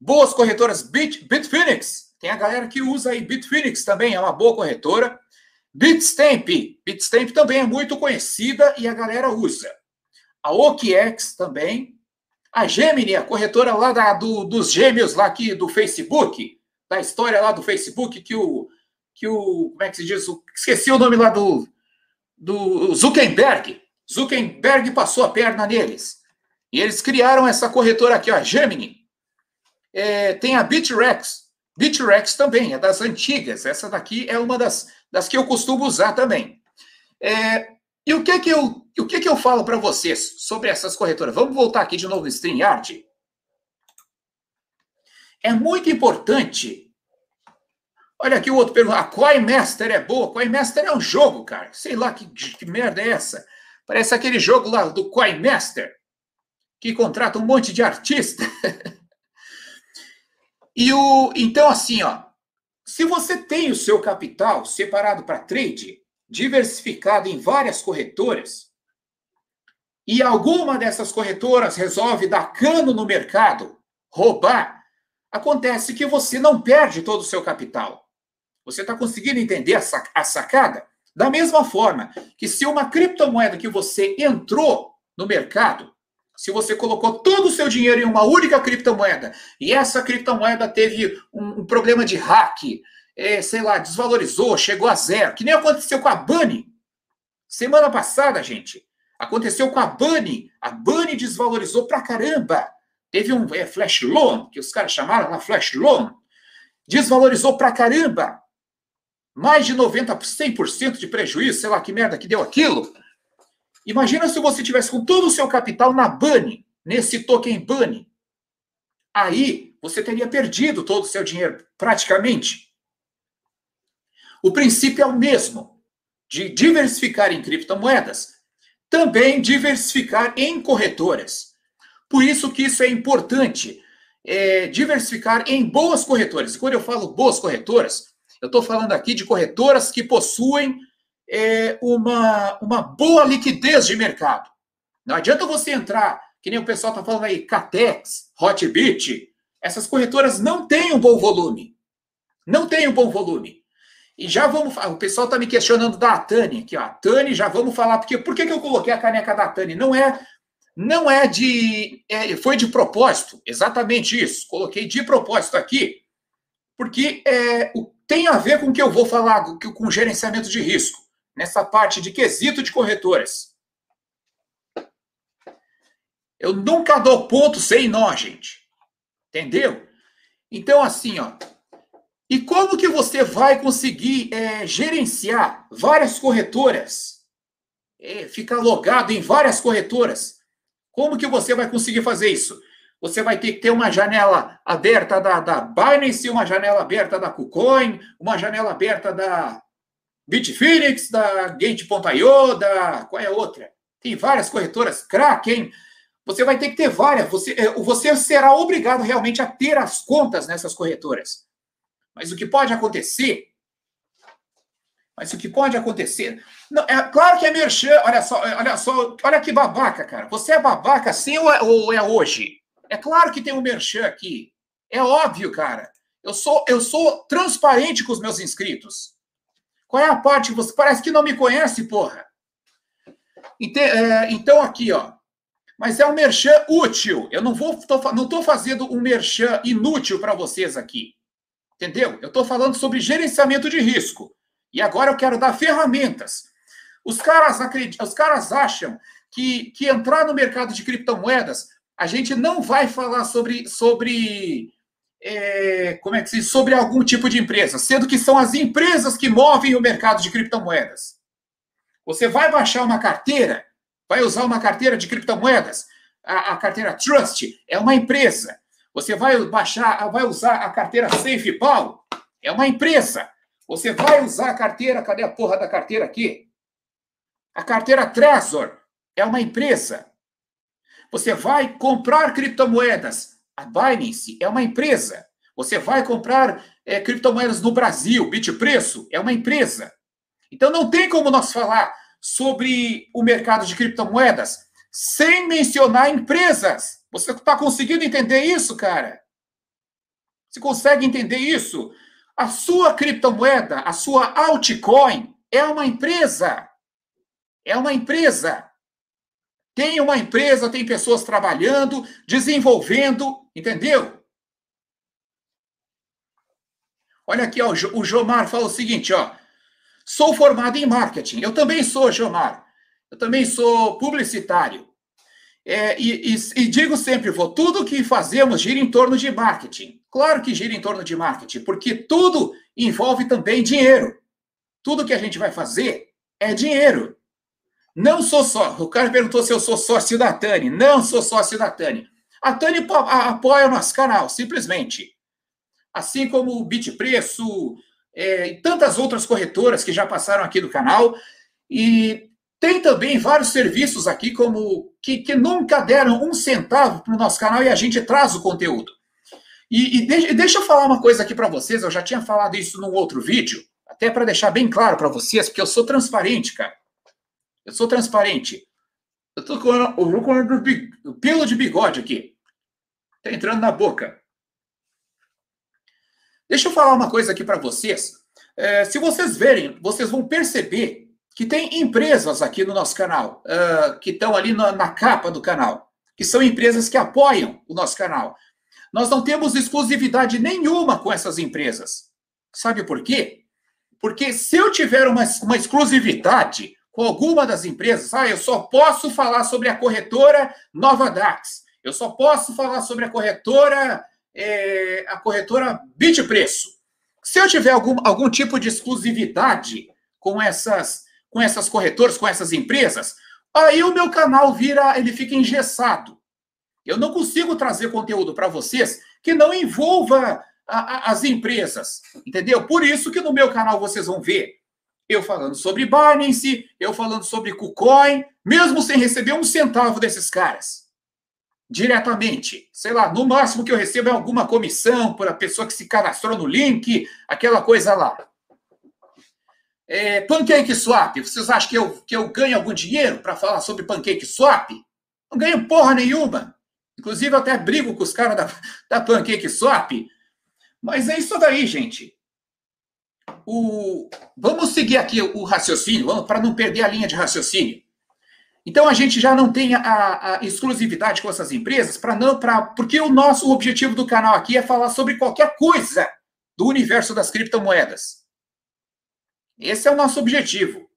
Boas corretoras Bit, Bitfinex. Tem a galera que usa aí Bitfinex também, é uma boa corretora. Bitstamp. Bitstamp também é muito conhecida e a galera usa. A OKX também. A Gemini, a corretora lá da, do, dos gêmeos lá aqui do Facebook, da história lá do Facebook que o que o como é que se diz? Esqueci o nome lá do do Zuckerberg. Zuckerberg passou a perna neles. E eles criaram essa corretora aqui, ó, Gemini. É, tem a Bitrex. BitREX também, é das antigas. Essa daqui é uma das, das que eu costumo usar também. É, e o que que eu, o que que eu falo para vocês sobre essas corretoras? Vamos voltar aqui de novo no StreamYard. É muito importante. Olha aqui o outro pergunta. A CoinMaster é boa? CoinMaster é um jogo, cara. Sei lá que, que merda é essa. Parece aquele jogo lá do CoinMaster, que contrata um monte de artista. e o então assim, ó, se você tem o seu capital separado para trade, diversificado em várias corretoras, e alguma dessas corretoras resolve dar cano no mercado, roubar, acontece que você não perde todo o seu capital. Você está conseguindo entender a sacada? Da mesma forma que se uma criptomoeda que você entrou no mercado, se você colocou todo o seu dinheiro em uma única criptomoeda e essa criptomoeda teve um, um problema de hack, é, sei lá, desvalorizou, chegou a zero, que nem aconteceu com a Bunny. Semana passada, gente, aconteceu com a Bunny. A Bunny desvalorizou pra caramba. Teve um é, flash loan, que os caras chamaram lá flash loan. Desvalorizou pra caramba mais de 90%, 100% de prejuízo, sei lá que merda que deu aquilo. Imagina se você tivesse com todo o seu capital na Bunny, nesse token Bunny. Aí você teria perdido todo o seu dinheiro, praticamente. O princípio é o mesmo, de diversificar em criptomoedas, também diversificar em corretoras. Por isso que isso é importante, é, diversificar em boas corretoras. E quando eu falo boas corretoras, eu estou falando aqui de corretoras que possuem é, uma, uma boa liquidez de mercado. Não adianta você entrar, que nem o pessoal está falando aí, Catex, Hotbit, essas corretoras não têm um bom volume. Não têm um bom volume. E já vamos. O pessoal está me questionando da Tani aqui, ó. Tani, já vamos falar, porque por que, que eu coloquei a caneca da Tani? Não é. Não é de. É, foi de propósito, exatamente isso. Coloquei de propósito aqui, porque é, o tem a ver com o que eu vou falar, com gerenciamento de risco, nessa parte de quesito de corretoras. Eu nunca dou ponto sem nó, gente. Entendeu? Então, assim, ó. E como que você vai conseguir é, gerenciar várias corretoras? É, ficar logado em várias corretoras? Como que você vai conseguir fazer isso? Você vai ter que ter uma janela aberta da, da Binance, uma janela aberta da KuCoin, uma janela aberta da Bitfinex, da Gate.io, da... qual é a outra? Tem várias corretoras, Kraken. Você vai ter que ter várias. Você, é, você será obrigado realmente a ter as contas nessas corretoras. Mas o que pode acontecer... Mas o que pode acontecer... Não, é claro que é merchan. Olha só, olha só, olha que babaca, cara. Você é babaca assim ou é, ou é hoje? É claro que tem um merchan aqui. É óbvio, cara. Eu sou, eu sou transparente com os meus inscritos. Qual é a parte que você parece que não me conhece, porra? É, então, aqui, ó. Mas é um merchan útil. Eu não vou, tô, não estou fazendo um merchan inútil para vocês aqui. Entendeu? Eu estou falando sobre gerenciamento de risco. E agora eu quero dar ferramentas. Os caras, acreditam, os caras acham que, que entrar no mercado de criptomoedas a gente não vai falar sobre, sobre é, como é que se sobre algum tipo de empresa, sendo que são as empresas que movem o mercado de criptomoedas. Você vai baixar uma carteira, vai usar uma carteira de criptomoedas, a, a carteira Trust é uma empresa. Você vai baixar, vai usar a carteira SafePal, é uma empresa. Você vai usar a carteira, cadê a porra da carteira aqui? A carteira Trezor é uma empresa. Você vai comprar criptomoedas. A Binance é uma empresa. Você vai comprar é, criptomoedas no Brasil. Bitpreço é uma empresa. Então não tem como nós falar sobre o mercado de criptomoedas sem mencionar empresas. Você está conseguindo entender isso, cara? Você consegue entender isso? A sua criptomoeda, a sua altcoin, é uma empresa. É uma empresa. Tem uma empresa, tem pessoas trabalhando, desenvolvendo, entendeu? Olha aqui, ó, o Jomar fala o seguinte, ó. Sou formado em marketing. Eu também sou, Jomar. Eu também sou publicitário. É, e, e, e, digo sempre, vou, tudo que fazemos gira em torno de marketing. Claro que gira em torno de marketing, porque tudo envolve também dinheiro. Tudo que a gente vai fazer é dinheiro. Não sou só. O cara perguntou se eu sou sócio da Tani. Não sou sócio da Tani. A Tani apoia o nosso canal, simplesmente. Assim como o Bitpreço é, e tantas outras corretoras que já passaram aqui do canal. E tem também vários serviços aqui como que, que nunca deram um centavo para o nosso canal e a gente traz o conteúdo. E, e deixa, deixa eu falar uma coisa aqui para vocês, eu já tinha falado isso num outro vídeo, até para deixar bem claro para vocês, porque eu sou transparente, cara. Eu sou transparente. Eu tô com, o, com o pelo de bigode aqui. Tá entrando na boca. Deixa eu falar uma coisa aqui para vocês. É, se vocês verem, vocês vão perceber que tem empresas aqui no nosso canal, uh, que estão ali na, na, capa do canal, que são empresas que apoiam o nosso canal. Nós não temos exclusividade nenhuma com essas empresas. Sabe por quê? Porque se eu tiver uma, uma exclusividade com alguma das empresas, ah, eu só posso falar sobre a corretora Nova Dax, eu só posso falar sobre a corretora, é, a corretora Bitpreço. Se eu tiver algum, algum tipo de exclusividade com essas com essas corretoras, com essas empresas, aí o meu canal vira, ele fica engessado. Eu não consigo trazer conteúdo para vocês que não envolva a, a, as empresas, entendeu? Por isso que no meu canal vocês vão ver eu falando sobre Binance, eu falando sobre KuCoin, mesmo sem receber um centavo desses caras. Diretamente. Sei lá, no máximo que eu recebo é alguma comissão por a pessoa que se cadastrou no link, aquela coisa lá. É, pancake Swap, vocês acham que eu, que eu ganho algum dinheiro para falar sobre Pancake Swap? Não ganho porra nenhuma. Inclusive, eu até brigo com os caras da, da Pancake Swap. Mas é isso daí, gente. O, vamos seguir aqui o raciocínio, para não perder a linha de raciocínio. Então a gente já não tem a, a exclusividade com essas empresas para não para porque o nosso objetivo do canal aqui é falar sobre qualquer coisa do universo das criptomoedas. Esse é o nosso objetivo.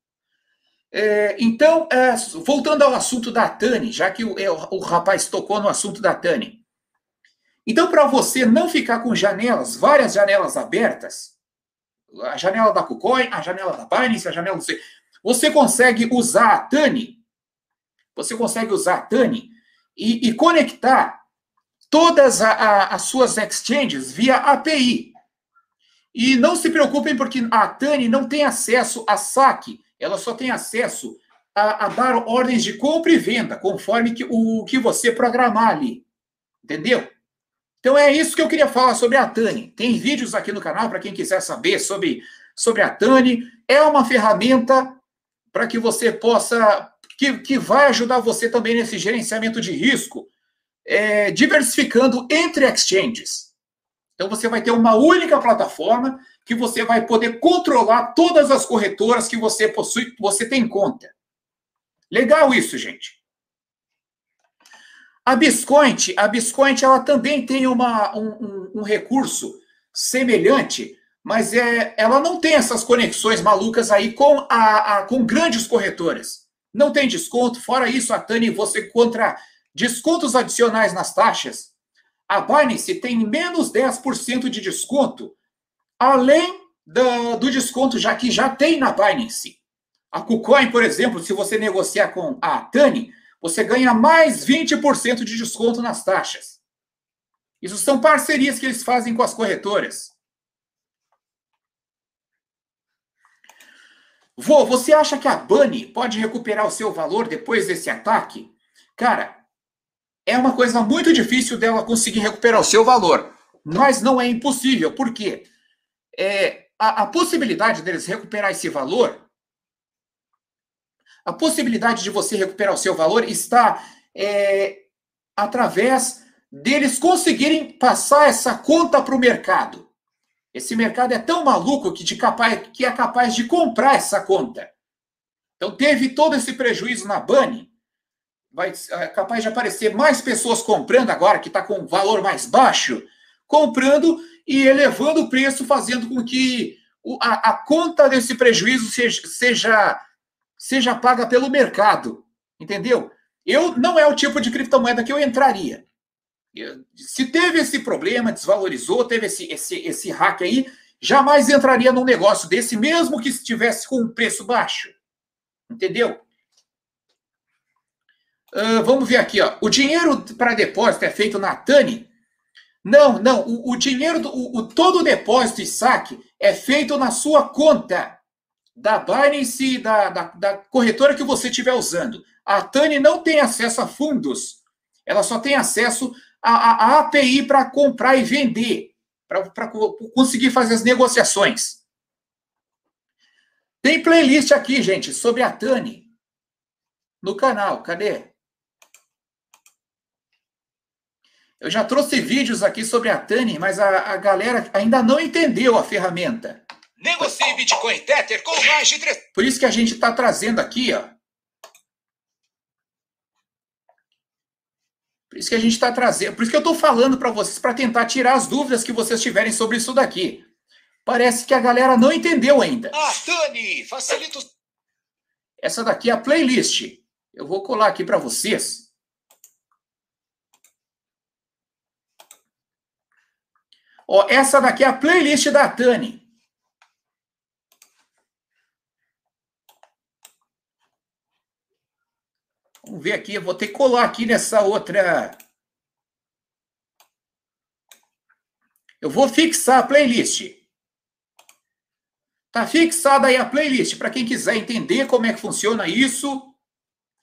É, então, é, voltando ao assunto da Tani, já que o, é, o rapaz tocou no assunto da Tani. Então, para você não ficar com janelas, várias janelas abertas, a janela da KuCoin, a janela da Binance, a janela do C, você consegue usar a Tani, você consegue usar a Tani e, e conectar todas a, a, as suas exchanges via API. E não se preocupem, porque a Tani não tem acesso a saque, ela só tem acesso a, a dar ordens de compra e venda, conforme que, o que você programar ali. Entendeu? Então é isso que eu queria falar sobre a Tani. Tem vídeos aqui no canal para quem quiser saber sobre, sobre a Tani. É uma ferramenta para que você possa. Que, que vai ajudar você também nesse gerenciamento de risco, é, diversificando entre exchanges. Então você vai ter uma única plataforma que você vai poder controlar todas as corretoras que você possui, você tem conta. Legal isso, gente. A Biscoint, a Biscoint, ela também tem uma, um, um, um recurso semelhante, mas é, ela não tem essas conexões malucas aí com, a, a, com grandes corretoras. Não tem desconto. Fora isso, a Tani, você encontra descontos adicionais nas taxas a Binance tem menos 10% de desconto, além do, do, desconto já que já tem na Binance. A KuCoin, por exemplo, se você negociar com a Tani, você ganha mais 20% de desconto nas taxas. Isso são parcerias que eles fazem com as corretoras. Vô, você acha que a Bunny pode recuperar o seu valor depois desse ataque? Cara, é uma coisa muito difícil dela conseguir recuperar o seu valor. Mas não é impossível. Por quê? É, a, a possibilidade deles recuperar esse valor, a possibilidade de você recuperar o seu valor está é, através deles conseguirem passar essa conta para o mercado. Esse mercado é tão maluco que, de capaz, que é capaz de comprar essa conta. Então, teve todo esse prejuízo na Bunny vai é capaz de aparecer mais pessoas comprando agora, que está com valor mais baixo, comprando e elevando o preço, fazendo com que a, a conta desse prejuízo seja, seja, seja paga pelo mercado. Entendeu? Eu não é o tipo de criptomoeda que eu entraria. Se teve esse problema, desvalorizou, teve esse, esse, esse hack aí, jamais entraria num negócio desse, mesmo que estivesse com um preço baixo. Entendeu? Uh, vamos ver aqui, ó. O dinheiro para depósito é feito na Tani? Não, não. O, o dinheiro, do, o, todo o depósito e saque é feito na sua conta da Binance, da, da, da corretora que você estiver usando. A Tani não tem acesso a fundos. Ela só tem acesso à, API para comprar e vender, para conseguir fazer as negociações. Tem playlist aqui, gente, sobre a Tani no canal. Cadê? Eu já trouxe vídeos aqui sobre a Tani, mas a, a galera ainda não entendeu a ferramenta. Negocie Bitcoin Tether com mais de 3. Por isso que a gente está trazendo aqui, ó. Por isso que a gente está trazendo. Por isso que eu estou falando para vocês, para tentar tirar as dúvidas que vocês tiverem sobre isso daqui. Parece que a galera não entendeu ainda. Ah, Tani, facilita. Essa daqui é a playlist. Eu vou colar aqui para vocês. Ó, essa daqui é a playlist da Tani. Vamos ver aqui, eu vou ter que colar aqui nessa outra. Eu vou fixar a playlist. Tá fixada aí a playlist para quem quiser entender como é que funciona isso.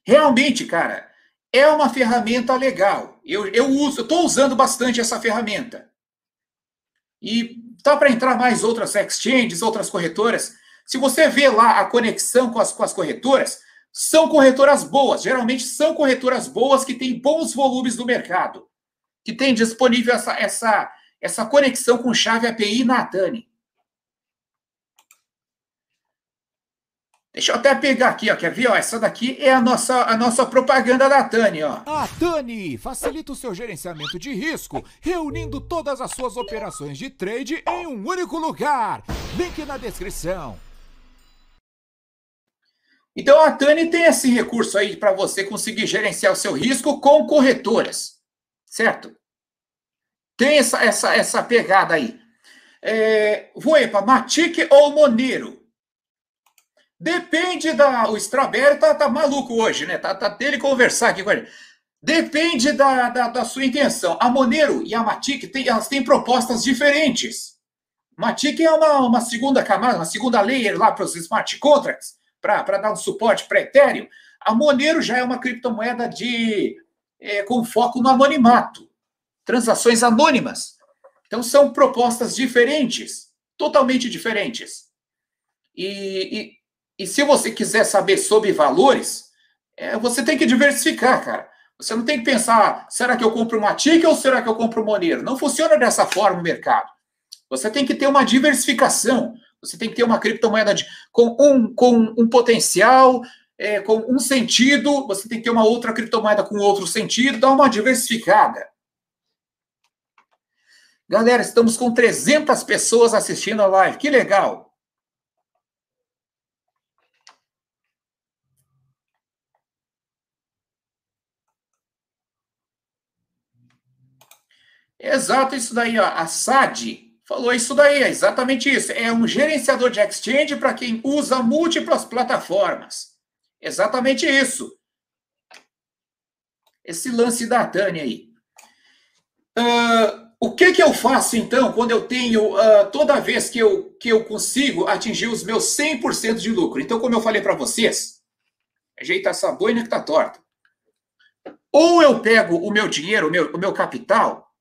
Realmente, cara, é uma ferramenta legal. Eu, eu uso, estou usando bastante essa ferramenta. E tá para entrar mais outras exchanges, outras corretoras. Se você vê lá a conexão com as, com as corretoras, são corretoras boas. Geralmente são corretoras boas que têm bons volumes no mercado, que tem disponível essa, essa, essa conexão com chave API na Tani. Deixa eu até pegar aqui, ó. Quer ver? Ó, essa daqui é a nossa, a nossa propaganda da Tani, ó. A Tani facilita o seu gerenciamento de risco, reunindo todas as suas operações de trade em um único lugar. Link na descrição. Então a Tani tem esse recurso aí para você conseguir gerenciar o seu risco com corretoras, certo? Tem essa, essa, essa pegada aí. É, Voepa, Matic ou Monero? Depende da. O Strawberry tá, tá maluco hoje, né? Tá, tá dele conversar aqui com ele. Depende da, da, da, sua intenção. A Monero e a Matic tem, elas têm propostas diferentes. Matic é uma, uma segunda camada, uma segunda layer lá para os smart contracts, para dar um suporte para Ethereum. A Monero já é uma criptomoeda de é, com foco no anonimato, transações anônimas. Então são propostas diferentes, totalmente diferentes. E, e se você quiser saber sobre valores, é, você tem que diversificar, cara. Você não tem que pensar, será que eu compro uma TIC ou será que eu compro um Monero? Não funciona dessa forma o mercado. Você tem que ter uma diversificação. Você tem que ter uma criptomoeda de, com, um, com um potencial, é, com um sentido. Você tem que ter uma outra criptomoeda com outro sentido. Dá uma diversificada. Galera, estamos com 300 pessoas assistindo a live. Que legal. Exato, isso daí, ó. A SAD falou isso daí, é exatamente isso. É um gerenciador de exchange para quem usa múltiplas plataformas. Exatamente isso. Esse lance da Tânia aí. Uh, o que, que eu faço, então, quando eu tenho, uh, toda vez que eu, que eu consigo atingir os meus 100% de lucro? Então, como eu falei para vocês, ajeita essa boina que tá torta. Ou eu pego o meu dinheiro, o meu, o meu capital,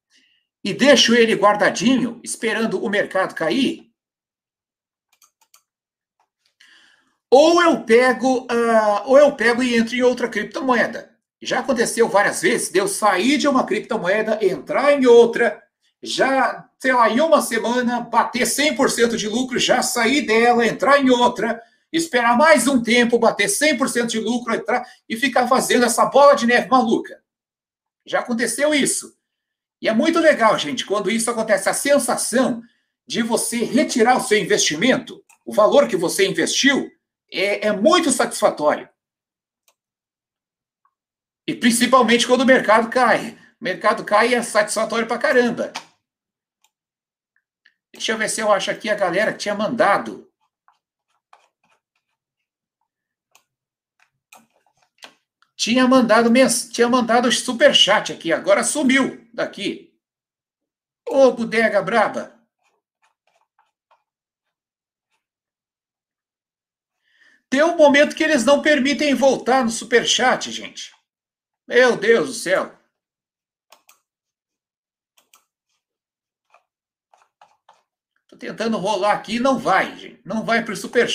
e deixo ele guardadinho, esperando o mercado cair, ou eu pego, uh, ou eu pego e entro em outra criptomoeda. Já aconteceu várias vezes de eu sair de uma criptomoeda, entrar em outra, já, sei lá, em uma semana, bater 100% de lucro, já sair dela, entrar em outra, esperar mais um tempo, bater 100% de lucro, entrar e ficar fazendo essa bola de neve maluca. Já aconteceu isso. E é muito legal, gente, quando isso acontece, a sensação de você retirar o seu investimento, o valor que você investiu, é, é muito satisfatório. E principalmente quando o mercado cai. O mercado cai é satisfatório pra caramba. Deixa eu ver se eu acho aqui a galera que tinha mandado. Tinha mandado tinha mandado super chat aqui, agora sumiu daqui. Ô, bodega braba. Tem um momento que eles não permitem voltar no super chat, gente. Meu Deus do céu. Tô tentando rolar aqui, não vai, gente. Não vai para o super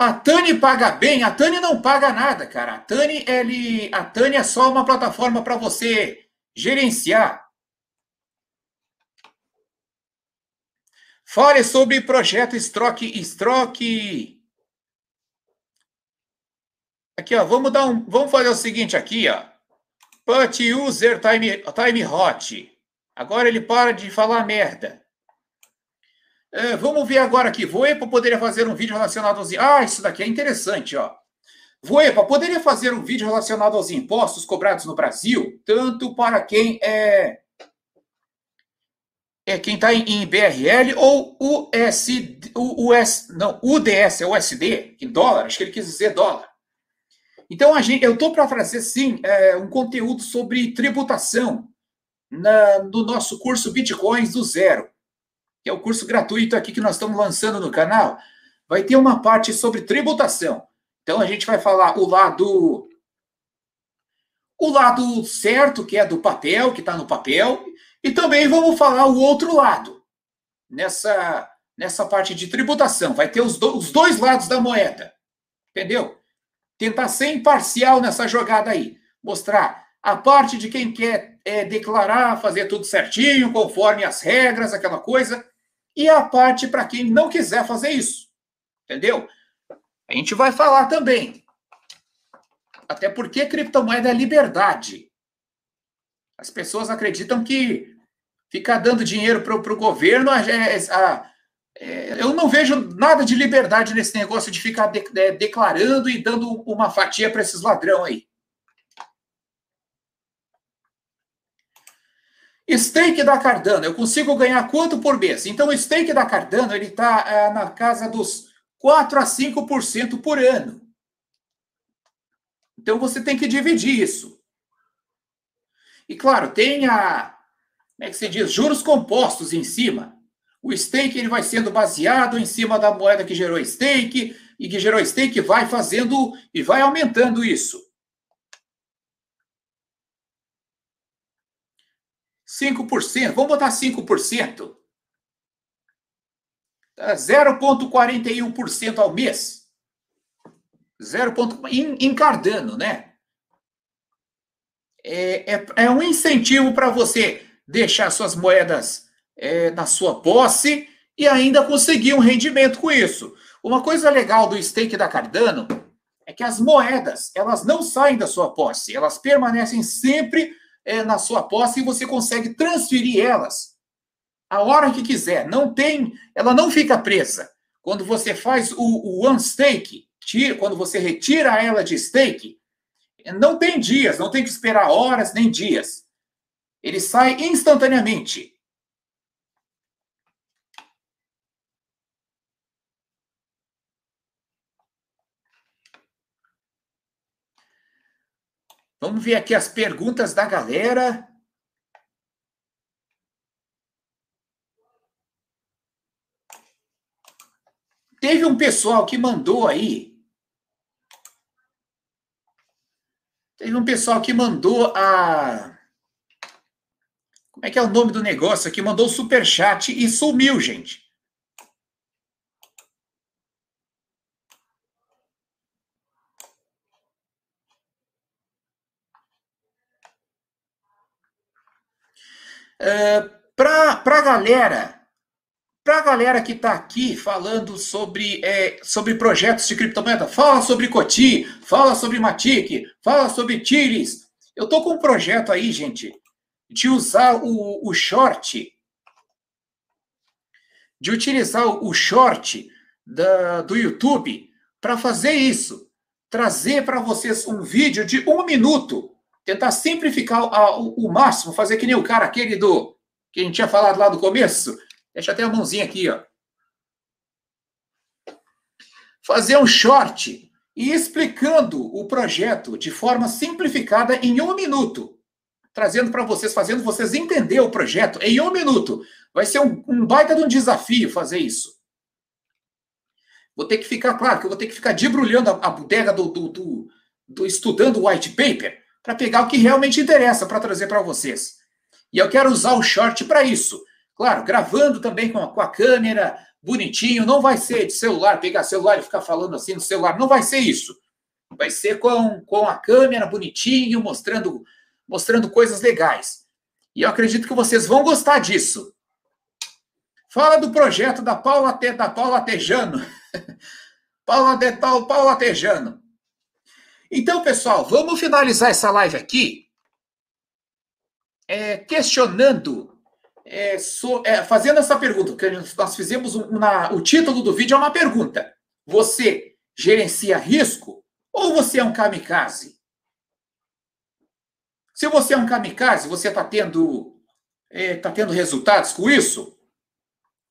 A Tani paga bem, a Tani não paga nada, cara. A Tani, ele, a Tani é só uma plataforma para você gerenciar. Fale sobre projeto Stroke Stroke. Aqui, ó, vamos dar um, vamos fazer o seguinte aqui, ó. Put user time time hot. Agora ele para de falar merda. É, vamos ver agora aqui. Voepa poderia fazer um vídeo relacionado aos. Ah, isso daqui é interessante, ó. Voepa poderia fazer um vídeo relacionado aos impostos cobrados no Brasil, tanto para quem é. É quem está em, BRL ou US, US, não, UDS, é USD, em dólar, acho que ele quis dizer dólar. Então, a gente, eu estou para fazer, sim, é, um conteúdo sobre tributação na, no nosso curso Bitcoins do Zero que é o curso gratuito aqui que nós estamos lançando no canal, vai ter uma parte sobre tributação. Então a gente vai falar o lado o lado certo, que é do papel, que está no papel, e também vamos falar o outro lado nessa nessa parte de tributação. Vai ter os, do, os dois lados da moeda, entendeu? Tentar ser imparcial nessa jogada aí, mostrar a parte de quem quer é, declarar, fazer tudo certinho, conforme as regras, aquela coisa, e a parte para quem não quiser fazer isso. Entendeu? A gente vai falar também. Até porque criptomoeda é liberdade. As pessoas acreditam que ficar dando dinheiro para o governo. É, é, é, eu não vejo nada de liberdade nesse negócio de ficar de, de, declarando e dando uma fatia para esses ladrão aí. Stake da Cardano, eu consigo ganhar quanto por mês? Então, o stake da Cardano ele está é, na casa dos 4 a 5% por ano. Então, você tem que dividir isso. E, claro, tem a, como é que se diz, juros compostos em cima. O stake ele vai sendo baseado em cima da moeda que gerou stake, e que gerou stake vai fazendo e vai aumentando isso. 5%, vamos botar 5%. 0,41% ao mês. 0. Em, em Cardano, né? É, é, é um incentivo para você deixar suas moedas é, na sua posse e ainda conseguir um rendimento com isso. Uma coisa legal do stake da Cardano é que as moedas, elas não saem da sua posse, elas permanecem sempre é, na sua posse e você consegue transferir elas a hora que quiser. Não tem, ela não fica presa. Quando você faz o, o one stake, tira, quando você retira ela de stake, não tem dias, não tem que esperar horas nem dias. Ele sai instantaneamente. Vamos ver aqui as perguntas da galera. Teve um pessoal que mandou aí. Teve um pessoal que mandou a. Como é que é o nome do negócio aqui? Mandou o superchat e sumiu, gente. Para a galera, para a galera que está aqui falando sobre, é, sobre projetos de criptomoeda, fala sobre Coti, fala sobre Matic, fala sobre Tires. Eu estou com um projeto aí, gente, de usar o, o short, de utilizar o short da, do YouTube para fazer isso. Trazer para vocês um vídeo de um minuto. Tentar simplificar o, o, máximo, fazer que nem o cara aquele do. que a gente tinha falado lá do começo. Deixa até a mãozinha aqui, ó. Fazer um short e explicando o projeto de forma simplificada em um minuto trazendo para vocês, fazendo vocês entender o projeto em um minuto. Vai ser um, um baita de um desafio fazer isso. Vou ter que ficar, claro, que eu vou ter que ficar debrulhando a, a bodega do, do, do, do estudando o white paper para pegar o que realmente interessa para trazer para vocês. E eu quero usar o short para isso. Claro, gravando também com a, com a câmera, bonitinho. Não vai ser de celular, pegar celular e ficar falando assim no celular. Não vai ser isso. Vai ser com, com a câmera bonitinho, mostrando mostrando coisas legais. E eu acredito que vocês vão gostar disso. Fala do projeto da Paula, Te, da Paula Tejano. Paula, de, Paula Tejano. Então, pessoal, vamos finalizar essa live aqui é, questionando, é, so, é, fazendo essa pergunta, que nós fizemos uma, o título do vídeo é uma pergunta. Você gerencia risco ou você é um kamikaze? Se você é um kamikaze, você está tendo, é, tá tendo resultados com isso?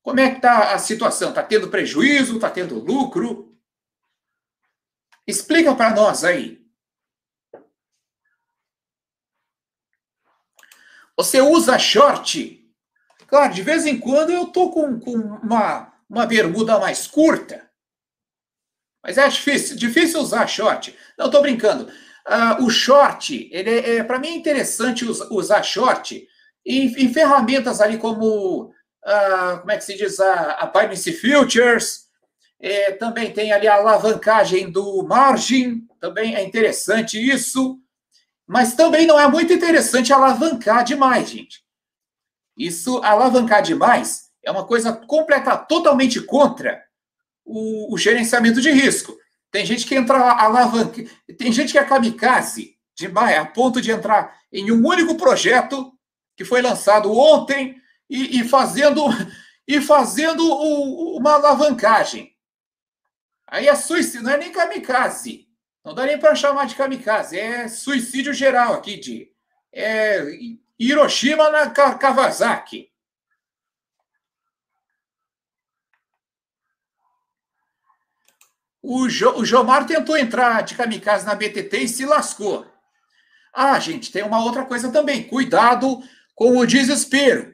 Como é que está a situação? Está tendo prejuízo? Está tendo lucro? Explica para nós aí. Você usa short? Claro, de vez em quando eu tô com, com uma, uma bermuda mais curta. Mas é difícil, difícil usar short. Não, estou brincando. Uh, o short, ele é, é para mim é interessante usar short em, em ferramentas ali como, uh, como é que se diz, a, a Binance Futures, é, também tem ali a alavancagem do margin, também é interessante isso, mas também não é muito interessante alavancar demais, gente. Isso, alavancar demais, é uma coisa completa, totalmente contra o, o gerenciamento de risco. Tem gente que entra alavanca, tem gente que é kamikaze demais, a ponto de entrar em um único projeto que foi lançado ontem e, e fazendo e fazendo o, uma alavancagem. Aí é suicídio, não é nem kamikaze. Não dá nem para chamar de kamikaze, é suicídio geral aqui de é Hiroshima na Kawasaki. O, jo, o Jomar tentou entrar de kamikaze na BTT e se lascou. Ah, gente, tem uma outra coisa também. Cuidado com o desespero.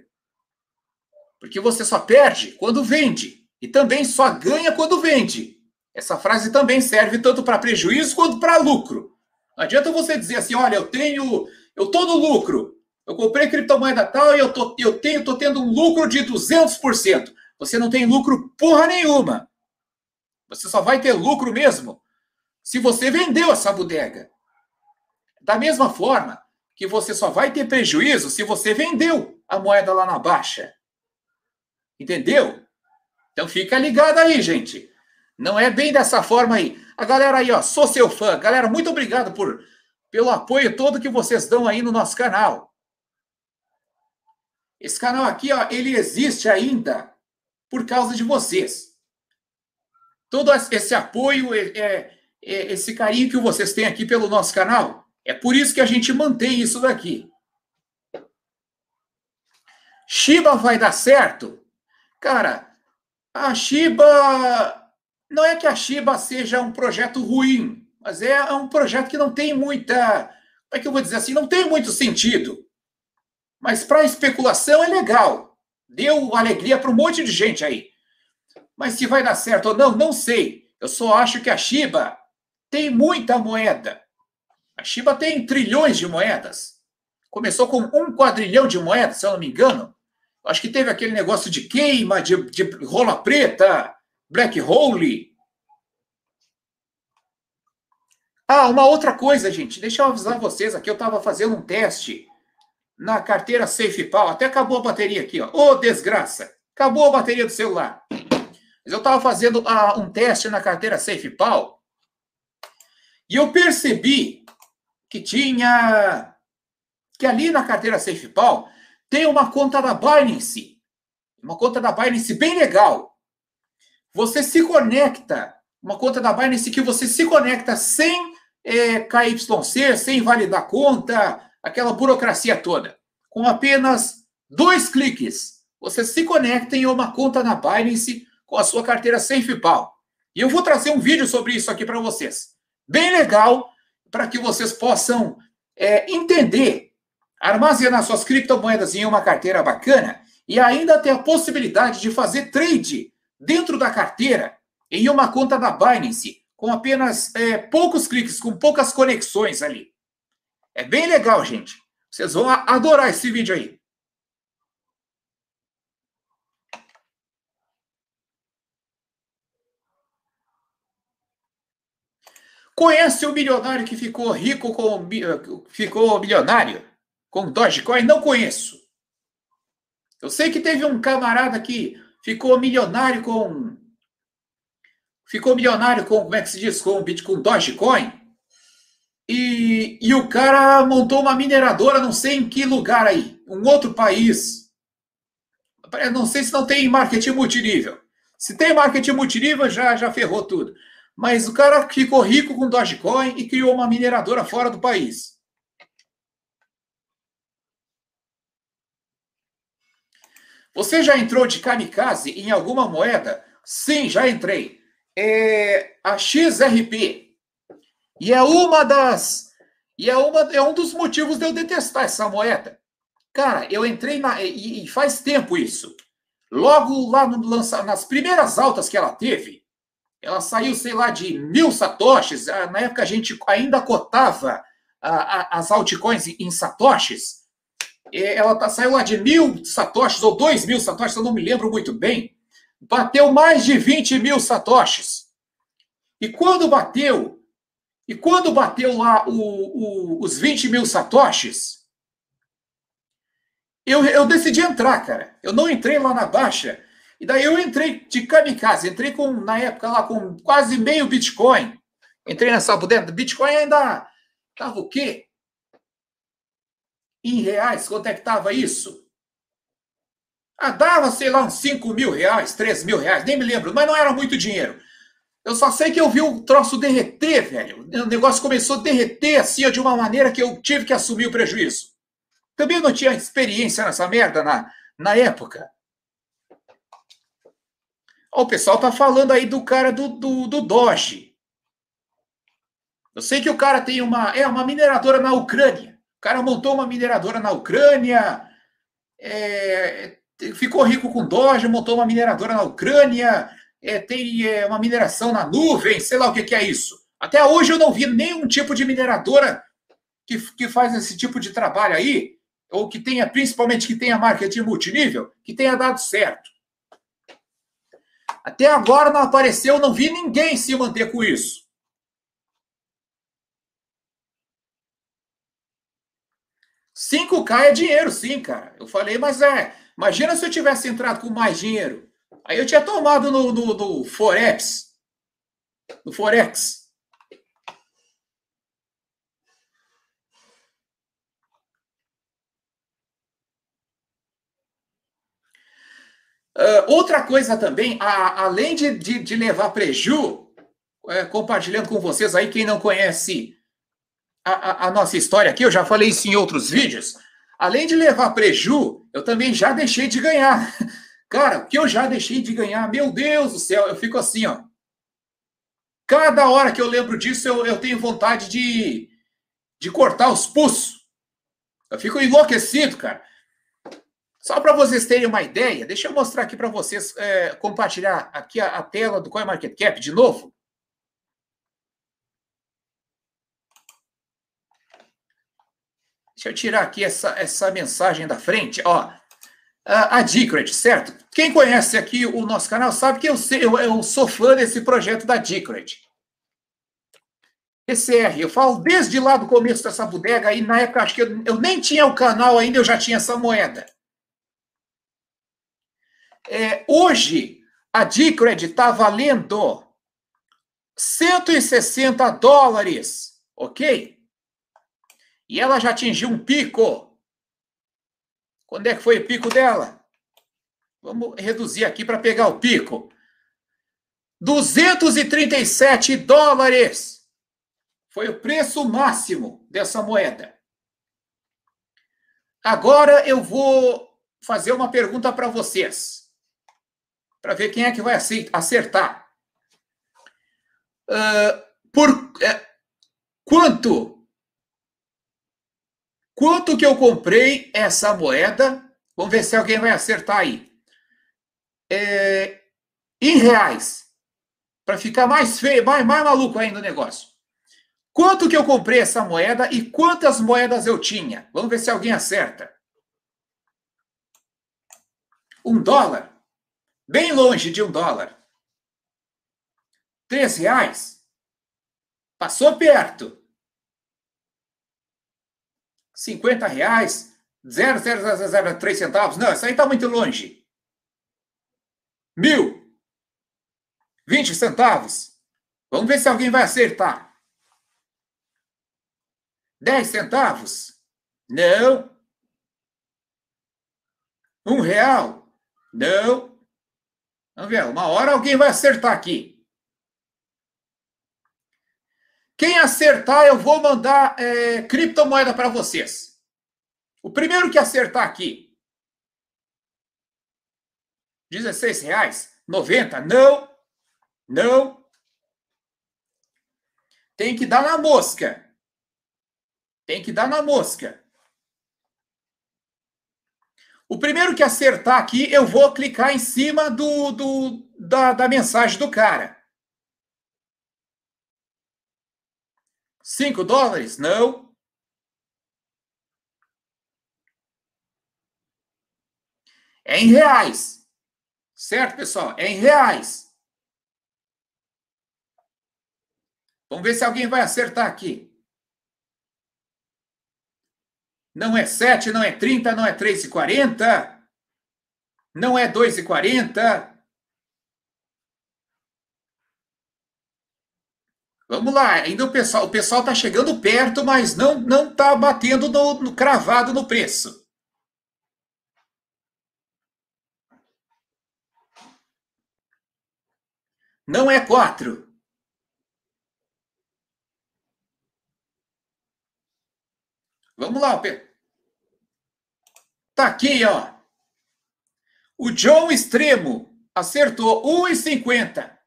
Porque você só perde quando vende. E também só ganha quando vende. Essa frase também serve tanto para prejuízo quanto para lucro. Não adianta você dizer assim: olha, eu tenho. Eu tô no lucro. Eu comprei criptomoeda tal e eu, tô, eu tenho, tô tendo um lucro de 200%. Você não tem lucro porra nenhuma. Você só vai ter lucro mesmo se você vendeu essa bodega. Da mesma forma que você só vai ter prejuízo se você vendeu a moeda lá na baixa. Entendeu? Então fica ligado aí, gente. Não é bem dessa forma aí. A galera aí, ó, sou seu fã. Galera, muito obrigado por pelo apoio todo que vocês dão aí no nosso canal. Esse canal aqui, ó, ele existe ainda por causa de vocês todo esse apoio, é, é, esse carinho que vocês têm aqui pelo nosso canal. É por isso que a gente mantém isso daqui. Shiba vai dar certo? Cara, a Shiba. Não é que a Shiba seja um projeto ruim, mas é um projeto que não tem muita. Como é que eu vou dizer assim? Não tem muito sentido. Mas para especulação é legal. Deu alegria para um monte de gente aí. Mas se vai dar certo ou não, não sei. Eu só acho que a Shiba tem muita moeda. A Shiba tem trilhões de moedas. Começou com um quadrilhão de moedas, se eu não me engano. Acho que teve aquele negócio de queima, de, de rola preta, black hole. Ah, uma outra coisa, gente. Deixa eu avisar vocês aqui. Eu estava fazendo um teste na carteira SafePal. Até acabou a bateria aqui, ó. Ô, oh, desgraça! Acabou a bateria do celular. Mas eu estava fazendo uh, um teste na carteira SafePal e eu percebi que tinha que ali na carteira SafePal tem uma conta da Binance. uma conta da Binance bem legal. Você se conecta, uma conta da Binance que você se conecta sem é, KYC, sem validar conta, aquela burocracia toda. Com apenas dois cliques, você se conecta em uma conta na Binance com a sua carteira SafePal. E eu vou trazer um vídeo sobre isso aqui para vocês. Bem legal, para que vocês possam é, entender, armazenar suas criptomoedas em uma carteira bacana e ainda ter a possibilidade de fazer trade dentro da carteira em uma conta da Binance, com apenas é, poucos cliques, com poucas conexões ali. É bem legal, gente. Vocês vão adorar esse vídeo aí. Conhece o milionário que ficou rico com ficou milionário com Dogecoin? Não conheço. Eu sei que teve um camarada que ficou milionário com ficou milionário com como é que se diz com Bitcoin, Dogecoin. E, e o cara montou uma mineradora, não sei em que lugar aí, um outro país. Não sei se não tem marketing multinível. Se tem marketing multinível, já, já ferrou tudo. Mas o cara ficou rico com Dogecoin e criou uma mineradora fora do país. Você já entrou de kamikaze em alguma moeda? Sim, já entrei. É a XRP. E é uma das. E é, uma, é um dos motivos de eu detestar essa moeda. Cara, eu entrei na. E, e faz tempo isso. Logo lá no lança, nas primeiras altas que ela teve, ela saiu, sei lá, de mil satoshis. Ah, na época a gente ainda cotava as altcoins em satoshis. Ela tá, saiu lá de mil satoshis ou dois mil satoshis, eu não me lembro muito bem. Bateu mais de 20 mil satoshis. E quando bateu, e quando bateu lá o, o, os 20 mil satoshis, eu, eu decidi entrar, cara. Eu não entrei lá na baixa e daí eu entrei de kamikaze, entrei com, na época lá com quase meio Bitcoin. Entrei nessa bodega. Bitcoin ainda estava o quê? Em reais, quanto é que estava isso? Ah, dava, sei lá, uns 5 mil reais, 3 mil reais, nem me lembro, mas não era muito dinheiro. Eu só sei que eu vi o troço derreter, velho. O negócio começou a derreter assim, de uma maneira que eu tive que assumir o prejuízo. Também não tinha experiência nessa merda na, na época. O pessoal tá falando aí do cara do, do, do Doge. Eu sei que o cara tem uma, é uma mineradora na Ucrânia. Cara montou uma mineradora na Ucrânia, é, ficou rico com Doge, montou uma mineradora na Ucrânia, é, tem é, uma mineração na nuvem, sei lá o que, que é isso. Até hoje eu não vi nenhum tipo de mineradora que, que faz esse tipo de trabalho aí, ou que tenha, principalmente que tenha marketing multinível, que tenha dado certo. Até agora não apareceu, não vi ninguém se manter com isso. Cinco k é dinheiro, sim, cara. Eu falei, mas é. Imagina se eu tivesse entrado com mais dinheiro. Aí eu tinha tomado no, no, no Forex. No Forex. Uh, outra coisa também, a, além de, de, de, levar preju, é, compartilhando com vocês aí, quem não conhece a, a, nossa história aqui, eu já falei isso em outros vídeos. Além de levar preju, eu também já deixei de ganhar. Cara, o que eu já deixei de ganhar, meu Deus do céu, eu fico assim, ó. Cada hora que eu lembro disso, eu, eu tenho vontade de, de cortar os pulsos. Eu fico enlouquecido, cara. Só para vocês terem uma ideia, deixa eu mostrar aqui para vocês, é, compartilhar aqui a, a, tela do CoinMarketCap de novo. Deixa eu tirar aqui essa, essa mensagem da frente. Ó, a, a Decred, certo? Quem conhece aqui o nosso canal sabe que eu, eu, eu sou fã desse projeto da Decred. PCR, eu falo desde lá do começo dessa bodega, aí na época acho que eu, eu nem tinha o canal ainda, eu já tinha essa moeda. É, hoje, a Decred está valendo 160 dólares, ok? E ela já atingiu um pico. Quando é que foi o pico dela? Vamos reduzir aqui para pegar o pico. 237 dólares foi o preço máximo dessa moeda. Agora eu vou fazer uma pergunta para vocês, para ver quem é que vai acertar. Uh, por uh, quanto? Quanto que eu comprei essa moeda? Vamos ver se alguém vai acertar aí. É, em reais, para ficar mais feio, mais, mais maluco ainda o negócio. Quanto que eu comprei essa moeda e quantas moedas eu tinha? Vamos ver se alguém acerta. Um dólar? Bem longe de um dólar. Três reais? Passou perto. Cinquenta reais? Zero, zero, zero, zero, três centavos? Não, isso aí está muito longe. Mil? Vinte centavos? Vamos ver se alguém vai acertar. Dez centavos? Não. Um real? Não. Vamos ver, uma hora alguém vai acertar aqui. Quem acertar, eu vou mandar é, criptomoeda para vocês. O primeiro que acertar aqui. 16 reais? 90? Não. Não. Tem que dar na mosca. Tem que dar na mosca. O primeiro que acertar aqui, eu vou clicar em cima do, do da, da mensagem do cara. 5 dólares? Não. É em reais. Certo, pessoal? É em reais. Vamos ver se alguém vai acertar aqui. Não é 7, não é 30, não é 3,40. Não é 2,40. Vamos lá, ainda o pessoal, o pessoal está chegando perto, mas não não está batendo no, no cravado no preço. Não é 4. Vamos lá, Pedro. Tá aqui, ó. O John Extremo acertou 1,50.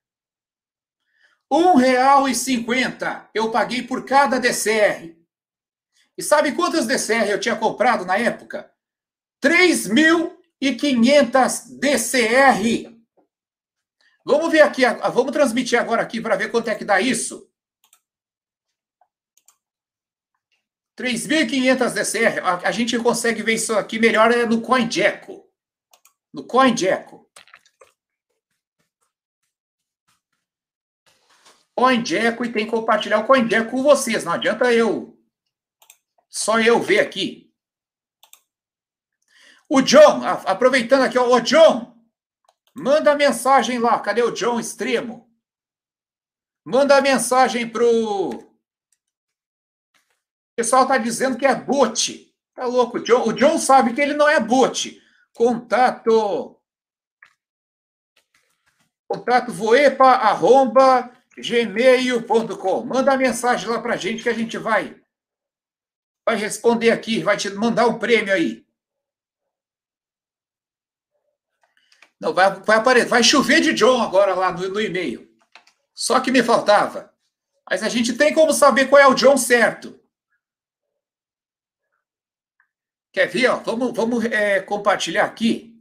R$ real e cinquenta eu paguei por cada DCR. E sabe quantas DCR eu tinha comprado na época? 3.500 DCR. Vamos ver aqui, vamos transmitir agora aqui para ver quanto é que dá isso. 3.500 DCR, a, a, gente consegue ver isso aqui melhor é no CoinGecko. No CoinGecko. CoinGecko e tem que compartilhar o CoinGecko com vocês. Não adianta eu só eu ver aqui. O John, aproveitando aqui, ó, o John, manda mensagem lá. Cadê o John Extremo? Manda mensagem pro o pessoal está dizendo que é bot. Tá louco. O John, o John sabe que ele não é bot. Contato. Contato voepa, arromba, gmail.com. Manda mensagem lá para gente que a gente vai vai responder aqui, vai te mandar um prêmio aí. Não, vai, vai aparecer, vai chover de John agora lá no, no e-mail. Só que me faltava. Mas a gente tem como saber qual é o John certo. Quer ver? Ó? Vamos, vamos é, compartilhar aqui.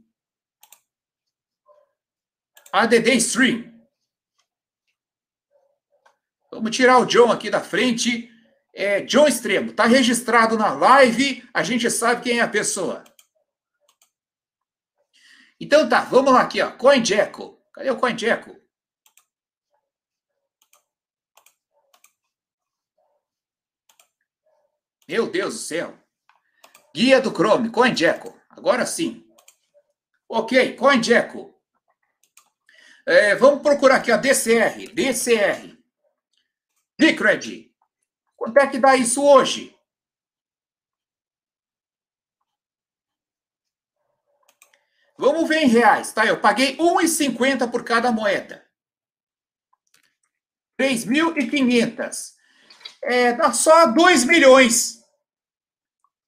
ADD Stream. Vamos tirar o John aqui da frente. É, John Extremo. Está registrado na live. A gente sabe quem é a pessoa. Então tá, vamos lá aqui, ó. CoinGecko. Cadê o CoinGecko? Meu Deus do céu. Guia do Chrome, CoinGecko. Agora sim. Ok, CoinGecko. É, vamos procurar aqui a DCR. DCR. Liquid. Quanto é que dá isso hoje? Vamos ver em reais, tá? Eu paguei 1,50 por cada moeda. 3.500. É, dá só 2 milhões.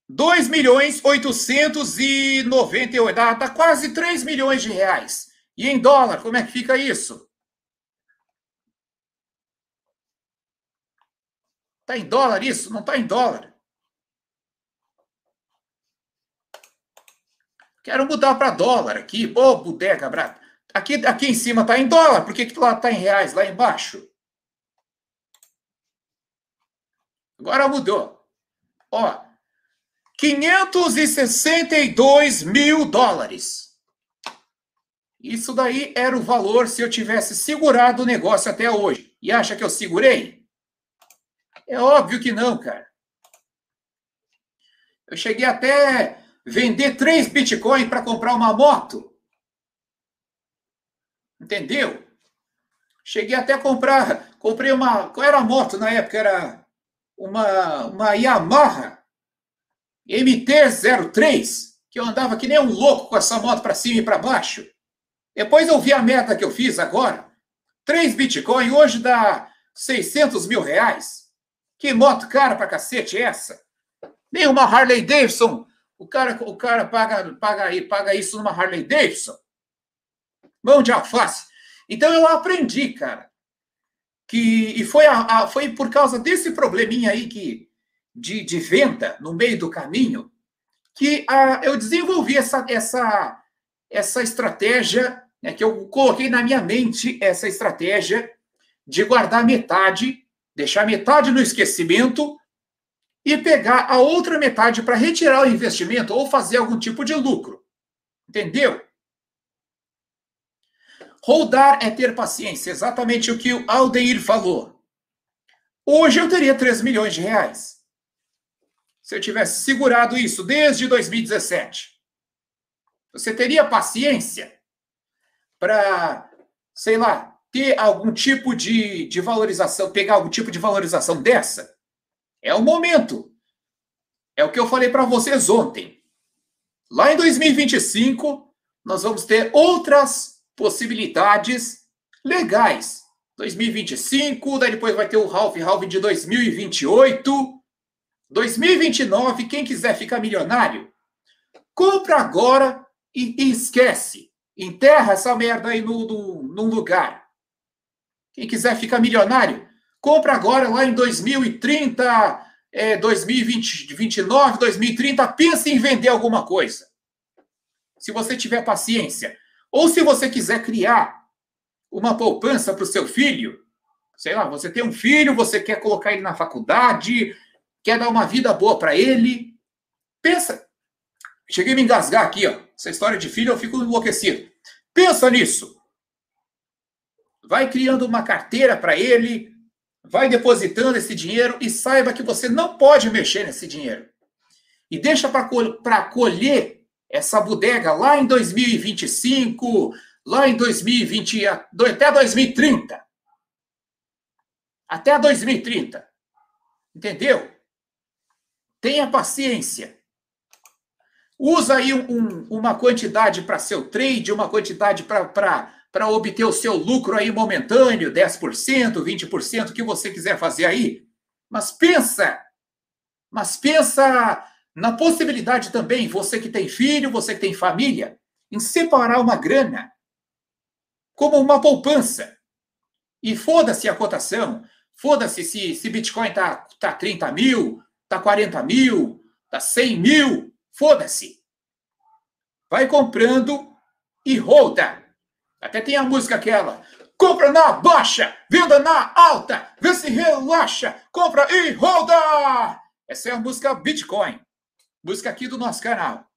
2 milhões 898. Dá, dá quase 3 milhões de reais. E em dólar, como é que fica isso? Está em dólar isso? Não está em dólar. Quero mudar para dólar aqui. Ô, oh, bodega, brata. Aqui, aqui em cima está em dólar. Por que, que lá está em reais lá embaixo? Agora mudou. Ó, 562 mil dólares. Isso daí era o valor se eu tivesse segurado o negócio até hoje. E acha que eu segurei? É óbvio que não, cara. Eu cheguei até vender três Bitcoin para comprar uma moto. Entendeu? Cheguei até a comprar, comprei uma, qual era a moto na época? Era uma, uma Yamaha MT-03, que eu andava que nem um louco com essa moto para cima e para baixo. Depois eu vi a meta que eu fiz agora. Três Bitcoin hoje dá 600 mil reais. Que moto cara pra cacete é essa? Nem uma Harley Davidson o cara, o cara paga, paga, paga isso numa Harley Davidson. Mão de alface. Então eu aprendi, cara, que e foi, a, a, foi por causa desse probleminha aí que, de, de venda no meio do caminho que a, eu desenvolvi essa, essa, essa estratégia, né, que eu coloquei na minha mente essa estratégia de guardar metade, deixar metade no esquecimento e pegar a outra metade para retirar o investimento ou fazer algum tipo de lucro. Entendeu? Rodar é ter paciência, exatamente o que o Aldeir falou. Hoje eu teria 3 milhões de reais. Se eu tivesse segurado isso desde 2017. Você teria paciência para, sei lá, ter algum tipo de, de valorização, pegar algum tipo de valorização dessa? É o momento. É o que eu falei para vocês ontem. Lá em 2025, nós vamos ter outras possibilidades legais. 2025, daí depois vai ter o half half de 2028. 2029, quem quiser ficar milionário, compra agora e, e esquece. Enterra essa merda aí no, no, num lugar. Quem quiser ficar milionário, Compra agora lá em 2030, é, 2029, 2030. Pense em vender alguma coisa. Se você tiver paciência. Ou se você quiser criar uma poupança para o seu filho. Sei lá, você tem um filho, você quer colocar ele na faculdade, quer dar uma vida boa para ele. Pensa. Cheguei a me engasgar aqui, ó. Essa história de filho, eu fico enlouquecido. Pensa nisso. Vai criando uma carteira para ele, vai depositando esse dinheiro e saiba que você não pode mexer nesse dinheiro. E deixa para colher essa bodega lá em 2025, lá em 2020, até 2030. Até 2030. Entendeu? Tenha paciência. Usa aí um, uma quantidade para seu trade, uma quantidade para para obter o seu lucro aí momentâneo, 10%, 20%, o que você quiser fazer aí. Mas pensa, mas pensa na possibilidade também, você que tem filho, você que tem família, em separar uma grana como uma poupança. E foda-se a cotação, foda-se se, se Bitcoin tá, tá 30 mil, tá 40 mil, tá 100 mil, foda-se. Vai comprando e roda. Até tem a música aquela. Compra na baixa, venda na alta, vê se relaxa, compra e roda! Essa é a música Bitcoin. Música aqui do nosso canal.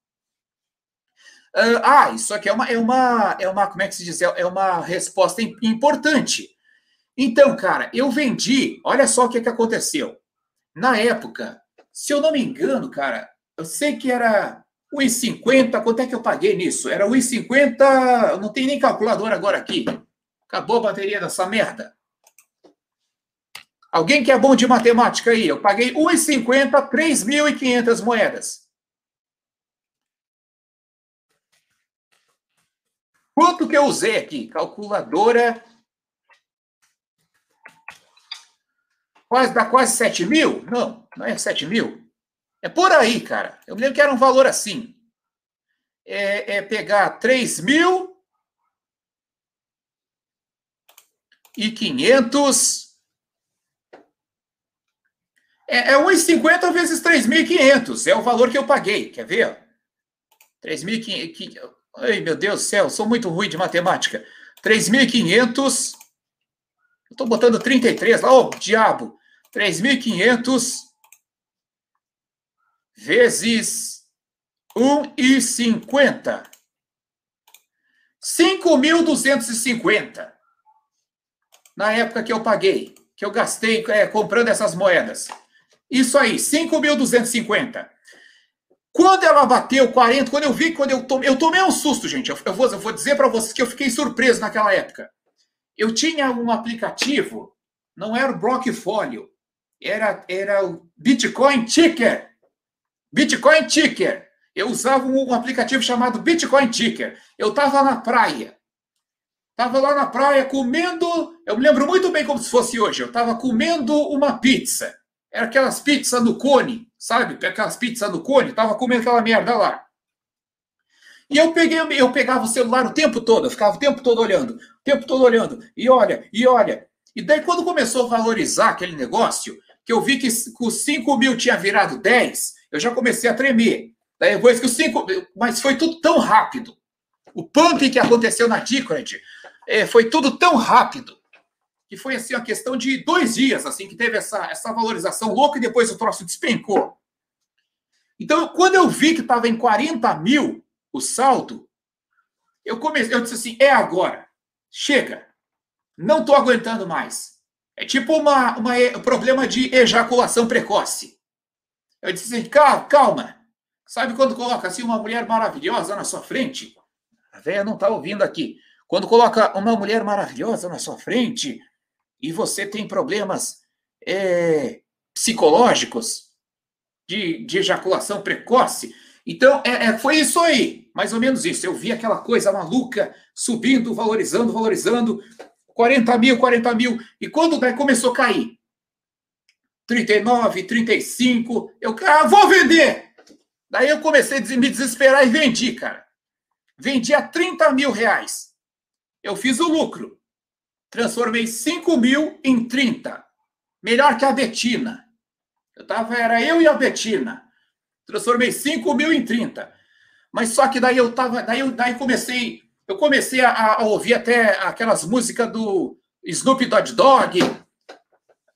Uh, ah, isso aqui é uma, é uma, é uma, como é que se diz? É, é uma resposta importante. Então, cara, eu vendi, olha só o que, que aconteceu. Na época, se eu não me engano, cara, eu sei que era 1,50, quanto é que eu paguei nisso? Era 1,50, não tem nem calculador agora aqui. Acabou a bateria dessa merda. Alguém que é bom de matemática aí? Eu paguei 1,50, 3.500 moedas. Quanto que eu usei aqui? Calculadora. Quase, dá quase 7 mil? Não, não é 7 mil. É por aí, cara. Eu me lembro que era um valor assim. É, é pegar 3 mil e 500. É, é 1,50 vezes 3.500. É o valor que eu paguei. Quer ver? 3.500. Ai, meu Deus do céu, sou muito ruim de matemática. 3.500. Estou botando 33 lá, ô oh, diabo. 3.500 vezes 1,50. 5.250. Na época que eu paguei, que eu gastei é, comprando essas moedas. Isso aí, 5.250. Quando ela bateu 40, quando eu vi, quando eu tomei, eu tomei um susto, gente. Eu, eu vou, eu vou dizer para vocês que eu fiquei surpreso naquela época. Eu tinha um aplicativo, não era o Blockfolio, era, era o Bitcoin Ticker. Bitcoin Ticker. Eu usava um aplicativo chamado Bitcoin Ticker. Eu estava na praia. Estava lá na praia comendo. Eu me lembro muito bem como se fosse hoje. Eu estava comendo uma pizza. Era aquelas pizzas no cone, sabe? Aquelas pizzas no cone. Estava comendo aquela merda lá. E eu peguei, eu pegava o celular o tempo todo, eu ficava o tempo todo olhando, o tempo todo olhando, e olha, e olha. E daí, quando começou a valorizar aquele negócio, que eu vi que os 5 mil tinha virado 10, eu já comecei a tremer. Daí depois que os 5. Mas foi tudo tão rápido. O pump que aconteceu na Decred é, foi tudo tão rápido que foi assim uma questão de dois dias assim que teve essa, essa valorização louca e depois o troço despencou. Então, quando eu vi que estava em 40 mil o saldo, eu comecei, eu disse assim, é agora, chega, não estou aguentando mais. É tipo uma, uma, um problema de ejaculação precoce. Eu disse assim, calma, calma. Sabe quando coloca assim uma mulher maravilhosa na sua frente? A velha não está ouvindo aqui. Quando coloca uma mulher maravilhosa na sua frente e você tem problemas é, psicológicos de, de, ejaculação precoce. Então, é, é, foi isso aí, mais ou menos isso. Eu vi aquela coisa maluca subindo, valorizando, valorizando. 40 mil, 40 mil. E quando começou a cair? 39, 35. Eu, ah, vou vender! Daí eu comecei a me desesperar e vendi, cara. Vendi a 30 mil reais. Eu fiz o lucro. Transformei 5 mil em 30. Melhor que a Betina. Eu tava, era eu e a Betina. Transformei 5 mil em 30. Mas só que daí eu tava. Daí eu daí comecei eu comecei a, a ouvir até aquelas músicas do Snoop Dogg Dogg,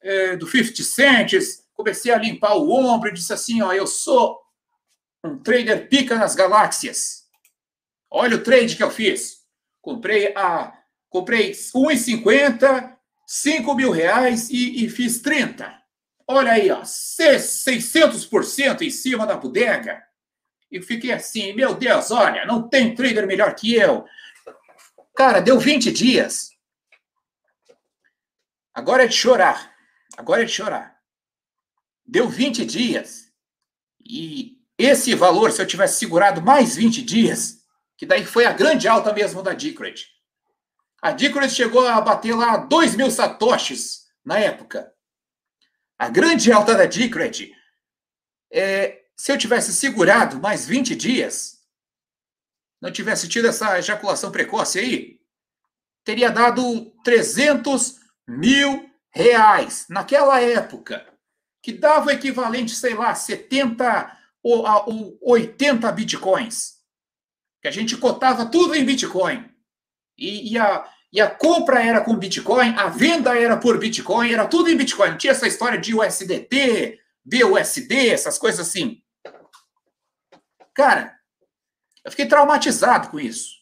é, do 50 Cent, comecei a limpar o ombro e disse assim, ó, eu sou um trader pica nas galáxias. Olha o trade que eu fiz. Comprei a comprei 1,50, 5 mil reais e, e fiz 30. Olha aí, ó, 600% em cima da bodega. E fiquei assim, meu Deus, olha, não tem trader melhor que eu. Cara, deu 20 dias. Agora é de chorar. Agora é de chorar. Deu 20 dias. E esse valor, se eu tivesse segurado mais 20 dias, que daí foi a grande alta mesmo da Decred. A Decred chegou a bater lá 2 mil satoshis na época. A grande alta da Decred. É, se eu tivesse segurado mais 20 dias, não tivesse tido essa ejaculação precoce aí, teria dado 300 mil reais naquela época, que dava o equivalente, sei lá, 70 ou 80 bitcoins. Que a gente cotava tudo em bitcoin. E, e, a, e a compra era com bitcoin, a venda era por bitcoin, era tudo em bitcoin. Não tinha essa história de USDT, BUSD, essas coisas assim. Cara, eu fiquei traumatizado com isso.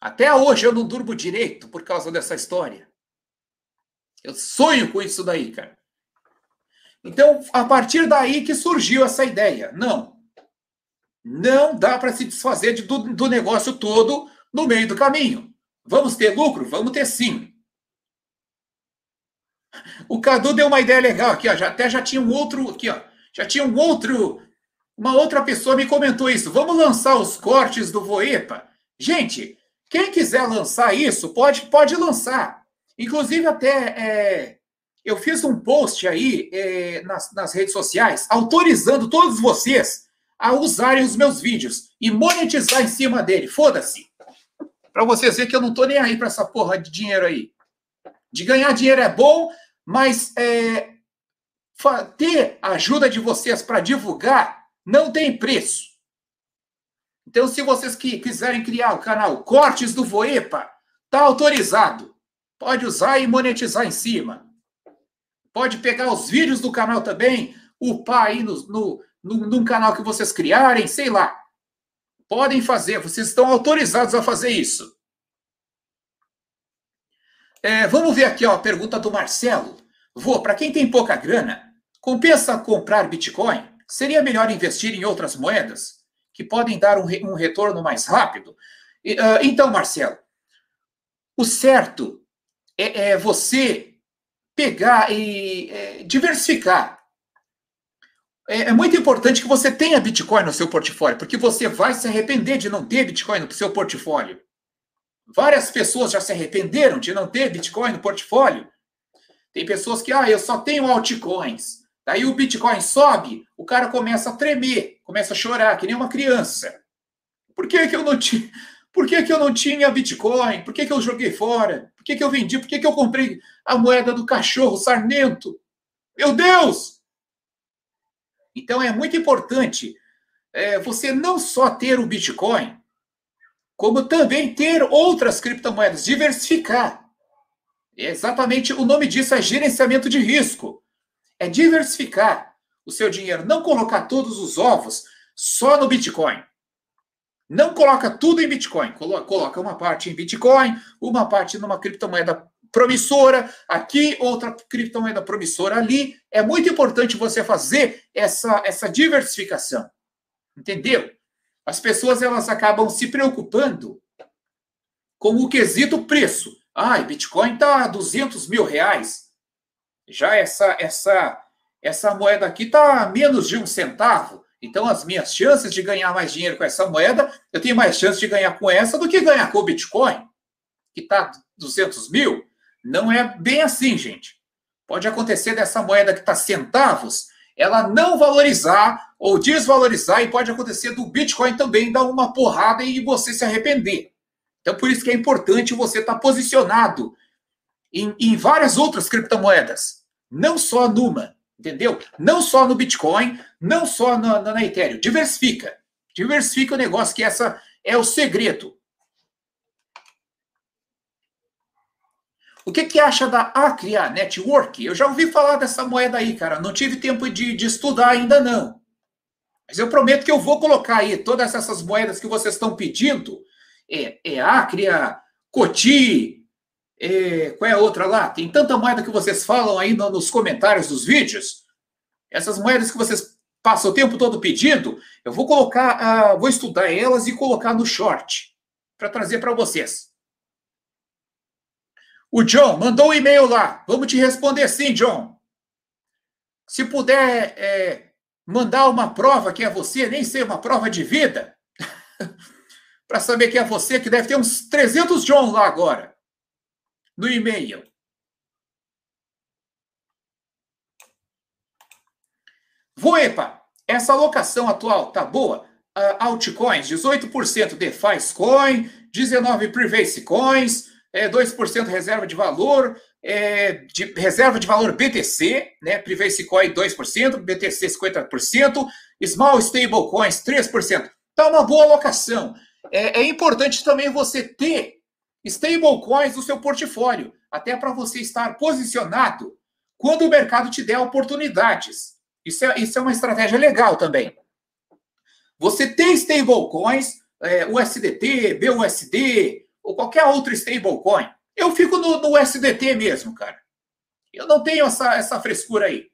Até hoje eu não durmo direito por causa dessa história. Eu sonho com isso daí, cara. Então, a partir daí que surgiu essa ideia. Não. Não dá para se desfazer de, do, do negócio todo no meio do caminho. Vamos ter lucro? Vamos ter sim. O Cadu deu uma ideia legal aqui, ó. Já, até já tinha um outro aqui, ó. Já tinha um outro uma outra pessoa me comentou isso. Vamos lançar os cortes do Voepa Gente, quem quiser lançar isso, pode, pode lançar. Inclusive, até é, eu fiz um post aí é, nas, nas redes sociais autorizando todos vocês a usarem os meus vídeos e monetizar em cima dele. Foda-se. Para vocês verem que eu não tô nem aí para essa porra de dinheiro aí. De ganhar dinheiro é bom, mas é, ter a ajuda de vocês para divulgar não tem preço. Então, se vocês que quiserem criar o canal Cortes do Voepa, tá autorizado. Pode usar e monetizar em cima. Pode pegar os vídeos do canal também, upar aí no, no, no, num canal que vocês criarem, sei lá. Podem fazer, vocês estão autorizados a fazer isso. É, vamos ver aqui ó, a pergunta do Marcelo. Vou, para quem tem pouca grana, compensa comprar Bitcoin? Seria melhor investir em outras moedas que podem dar um, um retorno mais rápido? E, uh, então, Marcelo, o certo é, é você pegar e é, diversificar. É, é, muito importante que você tenha Bitcoin no seu portfólio, porque você vai se arrepender de não ter Bitcoin no seu portfólio. Várias pessoas já se arrependeram de não ter Bitcoin no portfólio. Tem pessoas que, ah, eu só tenho altcoins. Daí o Bitcoin sobe, o cara começa a tremer, começa a chorar, que nem uma criança. Por que, que eu não tinha. Por que, que eu não tinha Bitcoin? Por que, que eu joguei fora? Que, que eu vendi? Por que, que eu comprei a moeda do cachorro sarnento? Meu Deus! Então é muito importante é, você não só ter o Bitcoin, como também ter outras criptomoedas, diversificar. É exatamente o nome disso é gerenciamento de risco. É diversificar o seu dinheiro, não colocar todos os ovos só no Bitcoin. Não coloca tudo em Bitcoin, coloca uma parte em Bitcoin, uma parte numa criptomoeda promissora aqui, outra criptomoeda promissora ali. É muito importante você fazer essa, essa diversificação. Entendeu? As pessoas elas acabam se preocupando com o quesito preço. Ai, Bitcoin está a 200 mil reais. Já essa, essa, essa moeda aqui está a menos de um centavo. Então, as minhas chances de ganhar mais dinheiro com essa moeda, eu tenho mais chance de ganhar com essa do que ganhar com o Bitcoin, que está 200 mil. Não é bem assim, gente. Pode acontecer dessa moeda que está centavos, ela não valorizar ou desvalorizar, e pode acontecer do Bitcoin também dar uma porrada e você se arrepender. Então, por isso que é importante você estar tá posicionado em, em várias outras criptomoedas, não só numa, entendeu? Não só no Bitcoin, não só na, na, na Ethereum. Diversifica. Diversifica o negócio, que essa é o segredo. O que, que acha da Acria Network? Eu já ouvi falar dessa moeda aí, cara. Não tive tempo de, de estudar ainda, não. Mas eu prometo que eu vou colocar aí todas essas moedas que vocês estão pedindo. É, é Acria, Coti, qual é a outra lá? Tem tanta moeda que vocês falam aí no, nos comentários dos vídeos. Essas moedas que vocês passam o tempo todo pedindo, eu vou colocar, uh, vou estudar elas e colocar no short para trazer para vocês. O John mandou um e-mail lá. Vamos te responder sim, John. Se puder é, mandar uma prova que é você, nem sei, uma prova de vida, para saber que é você, que deve ter uns 300 John lá agora, no e-mail. Voepa, essa alocação atual tá boa? Uh, altcoins, 18% DeFi Coin, 19% Privacy Coins, é, 2% reserva de valor, é, de, reserva de valor BTC, né, Privacy Coin 2%, BTC 50%, Small Stable Coins 3%. Tá uma boa alocação. É, é importante também você ter stablecoins no seu portfólio, até para você estar posicionado quando o mercado te der oportunidades. Isso é, isso é uma estratégia legal também. Você tem stablecoins, é, USDT, BUSD, ou qualquer outro stablecoin, eu fico no, no SDT mesmo, cara. Eu não tenho essa, essa frescura aí.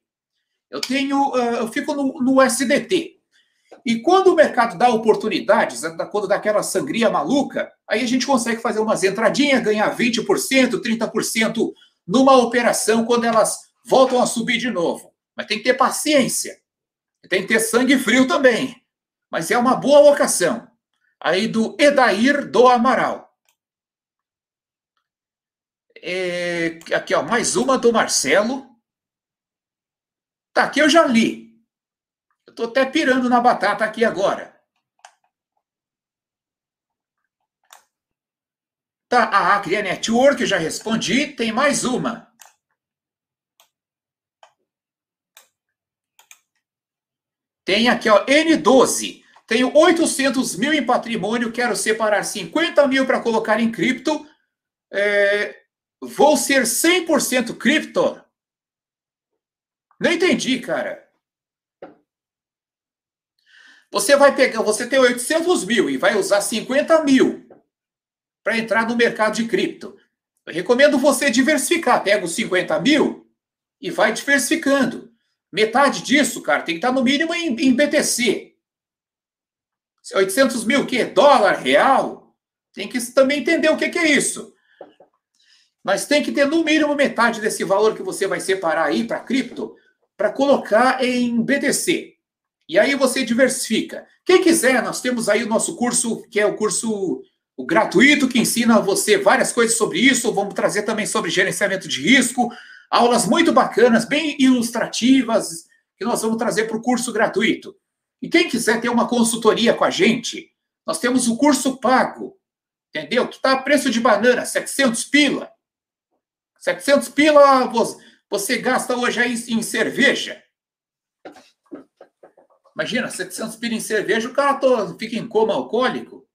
Eu tenho, uh, eu fico no, no SDT. E quando o mercado dá oportunidades, quando dá aquela sangria maluca, aí a gente consegue fazer umas entradinhas, ganhar 20%, 30% numa operação quando elas voltam a subir de novo. Mas tem que ter paciência. Tem que ter sangue frio também. Mas é uma boa alocação. aí do Edair do Amaral. É, aqui, ó, mais uma do Marcelo. Tá, aqui eu já li. Tô até pirando na batata aqui agora. Tá, a Acre Network, já respondi. Tem mais uma. Tem aqui, ó, N12. Tenho 800 mil em patrimônio, quero separar 50 mil para colocar em cripto. É, vou ser 100% cripto? Não entendi, cara. Você vai pegar, você tem 800 mil e vai usar 50 mil para entrar no mercado de cripto. Eu recomendo você diversificar. Pega os 50 mil e vai diversificando. Metade disso, cara, tem que estar no mínimo em, em BTC. 800 mil, o quê? Dólar, real? Tem que também entender o que, que é isso. Mas tem que ter no mínimo metade desse valor que você vai separar aí para cripto para colocar em BTC. E aí você diversifica. Quem quiser, nós temos aí o nosso curso, que é o curso gratuito, que ensina você várias coisas sobre isso. Vamos trazer também sobre gerenciamento de risco, aulas muito bacanas, bem ilustrativas, que nós vamos trazer para o curso gratuito. E quem quiser ter uma consultoria com a gente, nós temos o curso pago, entendeu? Que está a preço de banana, 700 pila. 700 pila você gasta hoje aí em cerveja. Imagina, 700 pila em cerveja, o cara fica em coma alcoólico.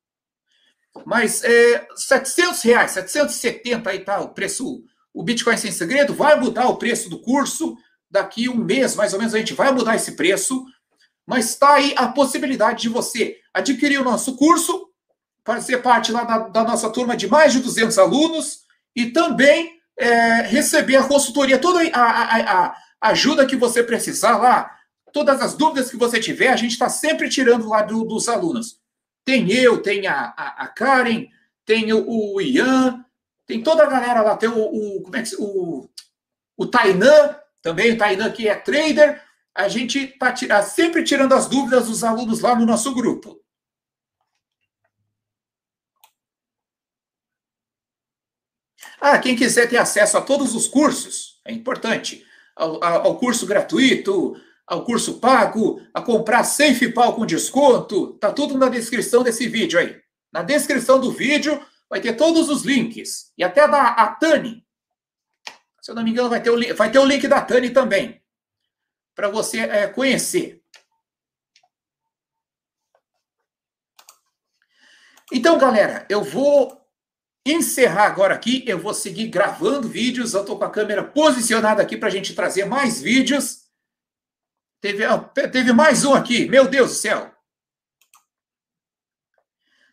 Mas é, 700 reais, 770 aí tá o preço o Bitcoin Sem Segredo vai mudar o preço do curso. Daqui um mês, mais ou menos, a gente vai mudar esse preço. Mas está aí a possibilidade de você adquirir o nosso curso, fazer parte lá da, da nossa turma de mais de 200 alunos e também é, receber a consultoria, toda a, a, a, ajuda que você precisar lá, todas as dúvidas que você tiver, a gente está sempre tirando lá do, dos alunos. Tem eu, tem a, a, a Karen, tem o, o Ian, tem toda a galera lá, tem o, o como é que o, o Tainan, também o Tainan que é trader. A gente está sempre tirando as dúvidas dos alunos lá no nosso grupo. Ah, quem quiser ter acesso a todos os cursos, é importante. Ao, ao curso gratuito, ao curso pago, a comprar SafePal com desconto, tá tudo na descrição desse vídeo aí. Na descrição do vídeo vai ter todos os links. E até da a Tani. Se eu não me engano, vai ter o, vai ter o link da Tani também. Para você é, conhecer. Então, galera, eu vou encerrar agora aqui. Eu vou seguir gravando vídeos. Eu estou com a câmera posicionada aqui para a gente trazer mais vídeos. Teve, teve mais um aqui. Meu Deus do céu.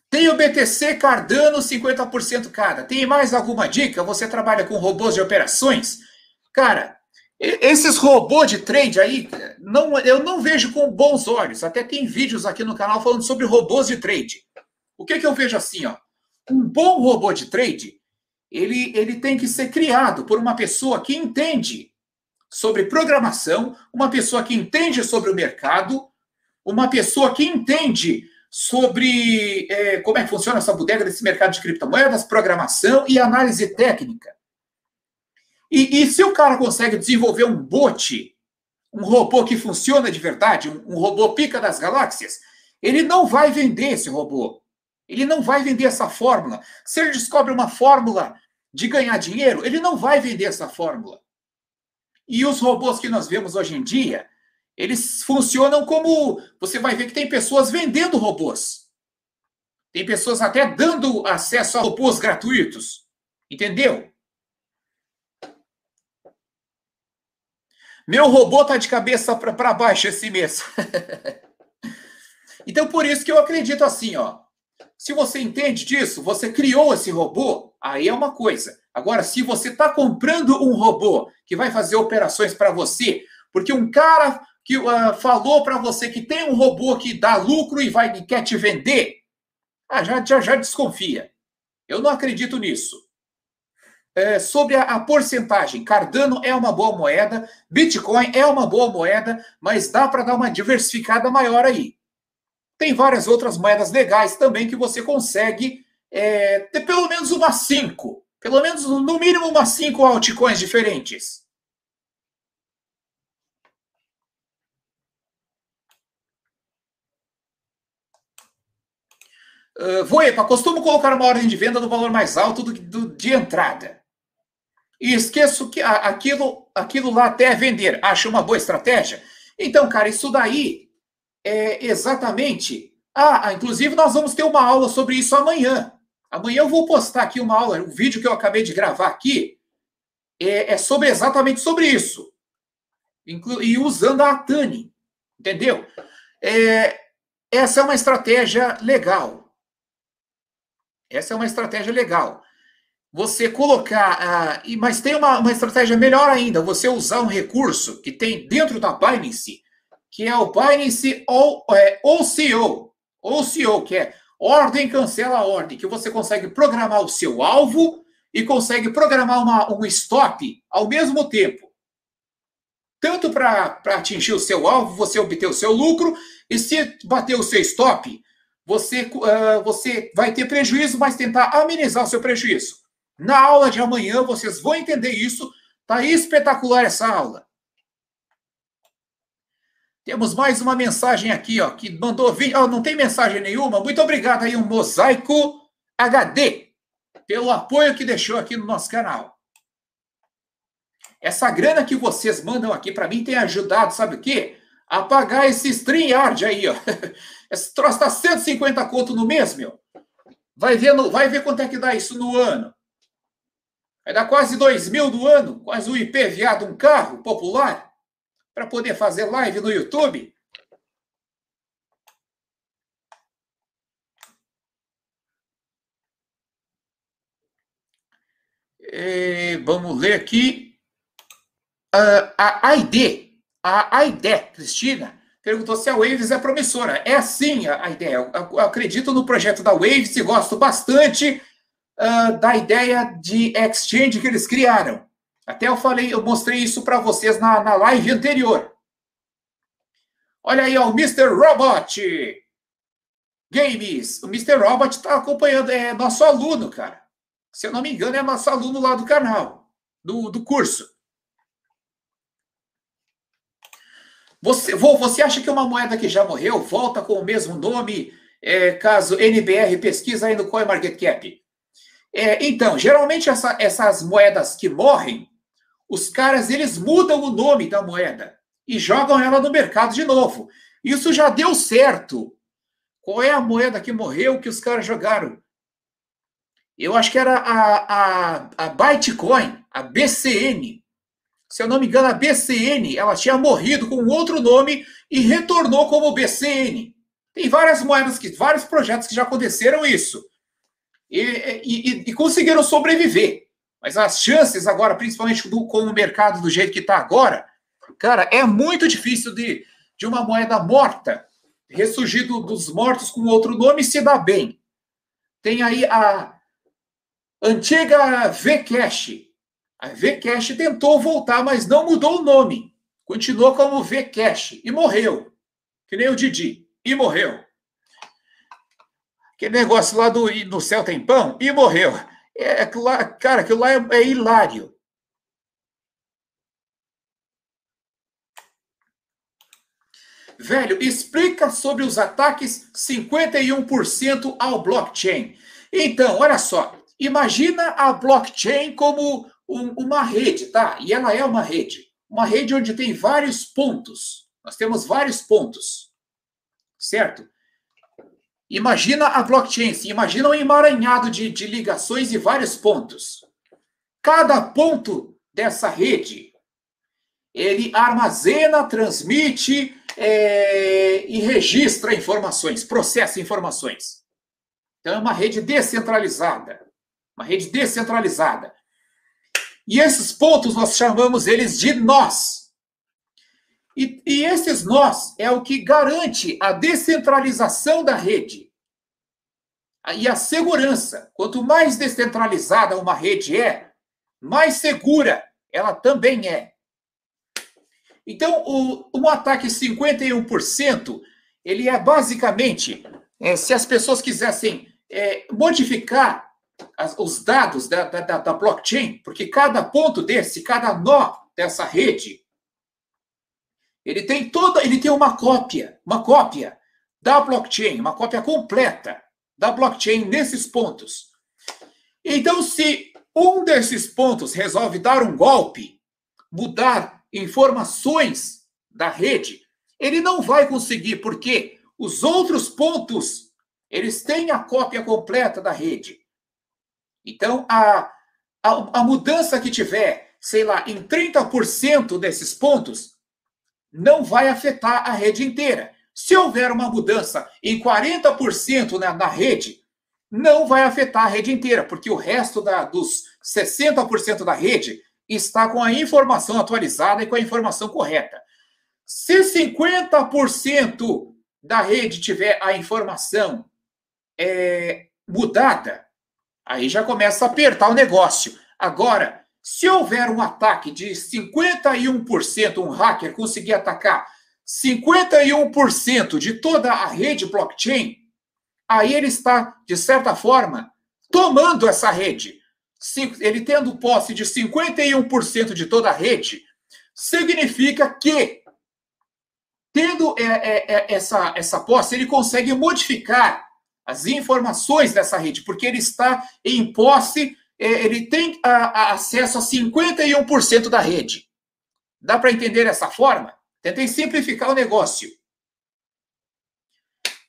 Tem o BTC Cardano 50% cada. Tem mais alguma dica? Você trabalha com robôs de operações? Cara, esses robôs de trade aí, não, eu não vejo com bons olhos. Até tem vídeos aqui no canal falando sobre robôs de trade. O que, que eu vejo assim, ó? Um bom robô de trade, ele, ele tem que ser criado por uma pessoa que entende sobre programação, uma pessoa que entende sobre o mercado, uma pessoa que entende sobre é, como é que funciona essa bodega desse mercado de criptomoedas, programação e análise técnica. E, e, se o cara consegue desenvolver um bot, um robô que funciona de verdade, um, um robô pica das galáxias, ele não vai vender esse robô. Ele não vai vender essa fórmula. Se ele descobre uma fórmula de ganhar dinheiro, ele não vai vender essa fórmula. E os robôs que nós vemos hoje em dia, eles funcionam como. Você vai ver que tem pessoas vendendo robôs. Tem pessoas até dando acesso a robôs gratuitos. Entendeu? Meu robô tá de cabeça para baixo esse mês. então, por isso que eu acredito assim, ó. Se você entende disso, você criou esse robô, aí é uma coisa. Agora, se você está comprando um robô que vai fazer operações para você, porque um cara que uh, falou para você que tem um robô que dá lucro e vai e quer te vender, ah, já, já, já desconfia. Eu não acredito nisso. É, sobre a, a, porcentagem, Cardano é uma boa moeda, Bitcoin é uma boa moeda, mas dá para dar uma diversificada maior aí. Tem várias outras moedas legais também que você consegue é, ter pelo menos umas cinco. Pelo menos, no mínimo, umas cinco altcoins diferentes. Uh, Voepa, costumo colocar uma ordem de venda no valor mais alto do, do de entrada. E esqueço que aquilo, aquilo lá até vender. Acho uma boa estratégia? Então, cara, isso daí é exatamente. Ah, inclusive nós vamos ter uma aula sobre isso amanhã. Amanhã eu vou postar aqui uma aula, um vídeo que eu acabei de gravar aqui é, é sobre exatamente sobre isso. Inclu e usando a Atani, entendeu? É, essa é uma estratégia legal. Essa é uma estratégia legal. Você colocar. Uh, mas tem uma, uma estratégia melhor ainda: você usar um recurso que tem dentro da Binance, que é o Binance OCO, é, OCO, que é ordem cancela ordem, que você consegue programar o seu alvo e consegue programar uma, um stop ao mesmo tempo. Tanto para atingir o seu alvo, você obter o seu lucro, e se bater o seu stop, você, uh, você vai ter prejuízo, mas tentar amenizar o seu prejuízo. Na aula de amanhã vocês vão entender isso. Tá espetacular essa aula. Temos mais uma mensagem aqui, ó, que mandou vir. Oh, não tem mensagem nenhuma. Muito obrigado aí, um Mosaico HD, pelo apoio que deixou aqui no nosso canal. Essa grana que vocês mandam aqui para mim tem ajudado, sabe o quê? A pagar esse StreamYard aí, ó. Esse troço tá 150 conto no mês, meu. Vai ver, no, vai ver quanto é que dá isso no ano. Vai dar quase 2 mil do ano, quase o IPVA de um carro popular, para poder fazer live no YouTube. É, vamos ler aqui. Uh, a ID, a Cristina, perguntou se a Waves é promissora. É sim a, ideia. Eu, acredito no projeto da Waves e gosto bastante uh, da ideia de exchange que eles criaram. Até eu falei, eu mostrei isso para vocês na, na live anterior. Olha aí, ó, o Mr. Robot Games. O Mr. Robot está acompanhando, é nosso aluno, cara. Se eu não me engano, é nosso aluno lá do canal, do, do curso. Você, você acha que uma moeda que já morreu volta com o mesmo nome, é, caso NBR pesquisa aí no CoinMarketCap? É, então, geralmente essa, essas moedas que morrem, os caras eles mudam o nome da moeda e jogam ela no mercado de novo. Isso já deu certo. Qual é a moeda que morreu que os caras jogaram? Eu acho que era a, a, a Bitcoin, a BCN se eu não me engano, a BCN, ela tinha morrido com outro nome e retornou como BCN. Tem várias moedas, que, vários projetos que já aconteceram isso. E, e, e conseguiram sobreviver. Mas as chances agora, principalmente do, com o mercado do jeito que está agora, cara, é muito difícil de, de uma moeda morta ressurgir do, dos mortos com outro nome se dar bem. Tem aí a antiga Vcash, a Vcash tentou voltar, mas não mudou o nome. Continuou como Vcash e morreu. Que nem o Didi. E morreu. Aquele negócio lá do no céu tem pão e morreu. É, lá, cara, aquilo lá é, é hilário. Velho, explica sobre os ataques 51% ao blockchain. Então, olha só. Imagina a blockchain como um, uma rede, tá? E ela é uma rede. Uma rede onde tem vários pontos. Nós temos vários pontos. Certo? Imagina a blockchain, imagina um emaranhado de, de ligações e vários pontos. Cada ponto dessa rede, ele armazena, transmite é, e registra informações, processa informações. Então, é uma rede descentralizada. Uma rede descentralizada. E esses pontos nós chamamos eles de nós. E, e esses nós é o que garante a descentralização da rede e a segurança. Quanto mais descentralizada uma rede é, mais segura ela também é. Então, o, um ataque 51%, ele é basicamente, é, se as pessoas quisessem é, modificar as, os dados da, da, da blockchain, porque cada ponto desse, cada nó dessa rede, ele tem toda, ele tem uma cópia, uma cópia da blockchain, uma cópia completa da blockchain nesses pontos. Então, se um desses pontos resolve dar um golpe, mudar informações da rede, ele não vai conseguir, porque os outros pontos, eles têm a cópia completa da rede. Então, a, a, a mudança que tiver, sei lá, em 30% desses pontos, não vai afetar a rede inteira. Se houver uma mudança em 40% na, na rede, não vai afetar a rede inteira, porque o resto da, dos 60% da rede está com a informação atualizada e com a informação correta. Se 50% da rede tiver a informação é, mudada, aí já começa a apertar o negócio. Agora, se houver um ataque de 51%, um hacker conseguir atacar 51% de toda a rede blockchain, aí ele está, de certa forma, tomando essa rede. Ele tendo posse de 51% de toda a rede, significa que Tendo é, é, é, essa, essa posse, ele consegue modificar as informações dessa rede, porque ele está em posse, ele tem a, a acesso a 51% da rede. Dá para entender dessa forma? Tentei simplificar o negócio.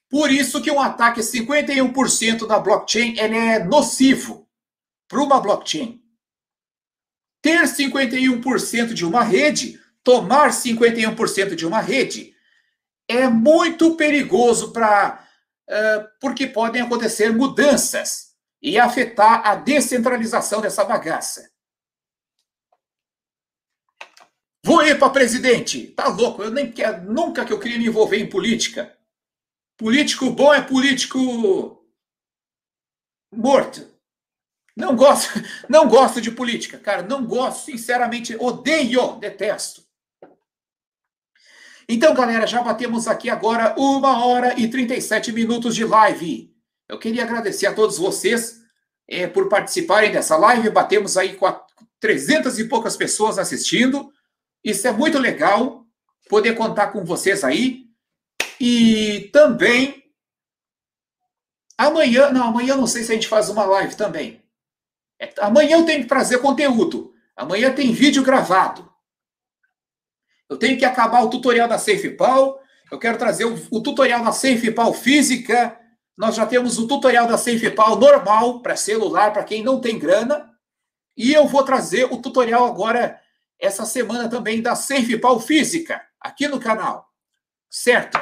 Por isso que um ataque a 51% da blockchain ele é nocivo para uma blockchain. Ter 51% de uma rede, tomar 51% de uma rede, é muito perigoso para uh, porque podem acontecer mudanças e afetar a descentralização dessa bagaça. Vou ir para presidente. Tá louco? Eu nem quero, nunca que eu queria me envolver em política. Político bom é político morto. Não gosto, não gosto de política, cara, não gosto, sinceramente, odeio, detesto. Então, galera, já batemos aqui agora uma hora e 37 minutos de live. Eu queria agradecer a todos vocês é, por participarem dessa live. Batemos aí com 300 e poucas pessoas assistindo. Isso é muito legal poder contar com vocês aí. E também amanhã, não, amanhã não sei se a gente faz uma live também. É, amanhã eu tenho que trazer conteúdo. Amanhã tem vídeo gravado. Eu tenho que acabar o tutorial da SafePal. Eu quero trazer o, o tutorial da SafePal física. Nós já temos o tutorial da SafePal normal para celular, para quem não tem grana. E eu vou trazer o tutorial agora, essa semana também, da SafePal física, aqui no canal. Certo?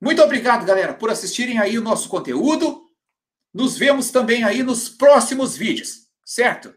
Muito obrigado, galera, por assistirem aí o nosso conteúdo. Nos vemos também aí nos próximos vídeos, certo?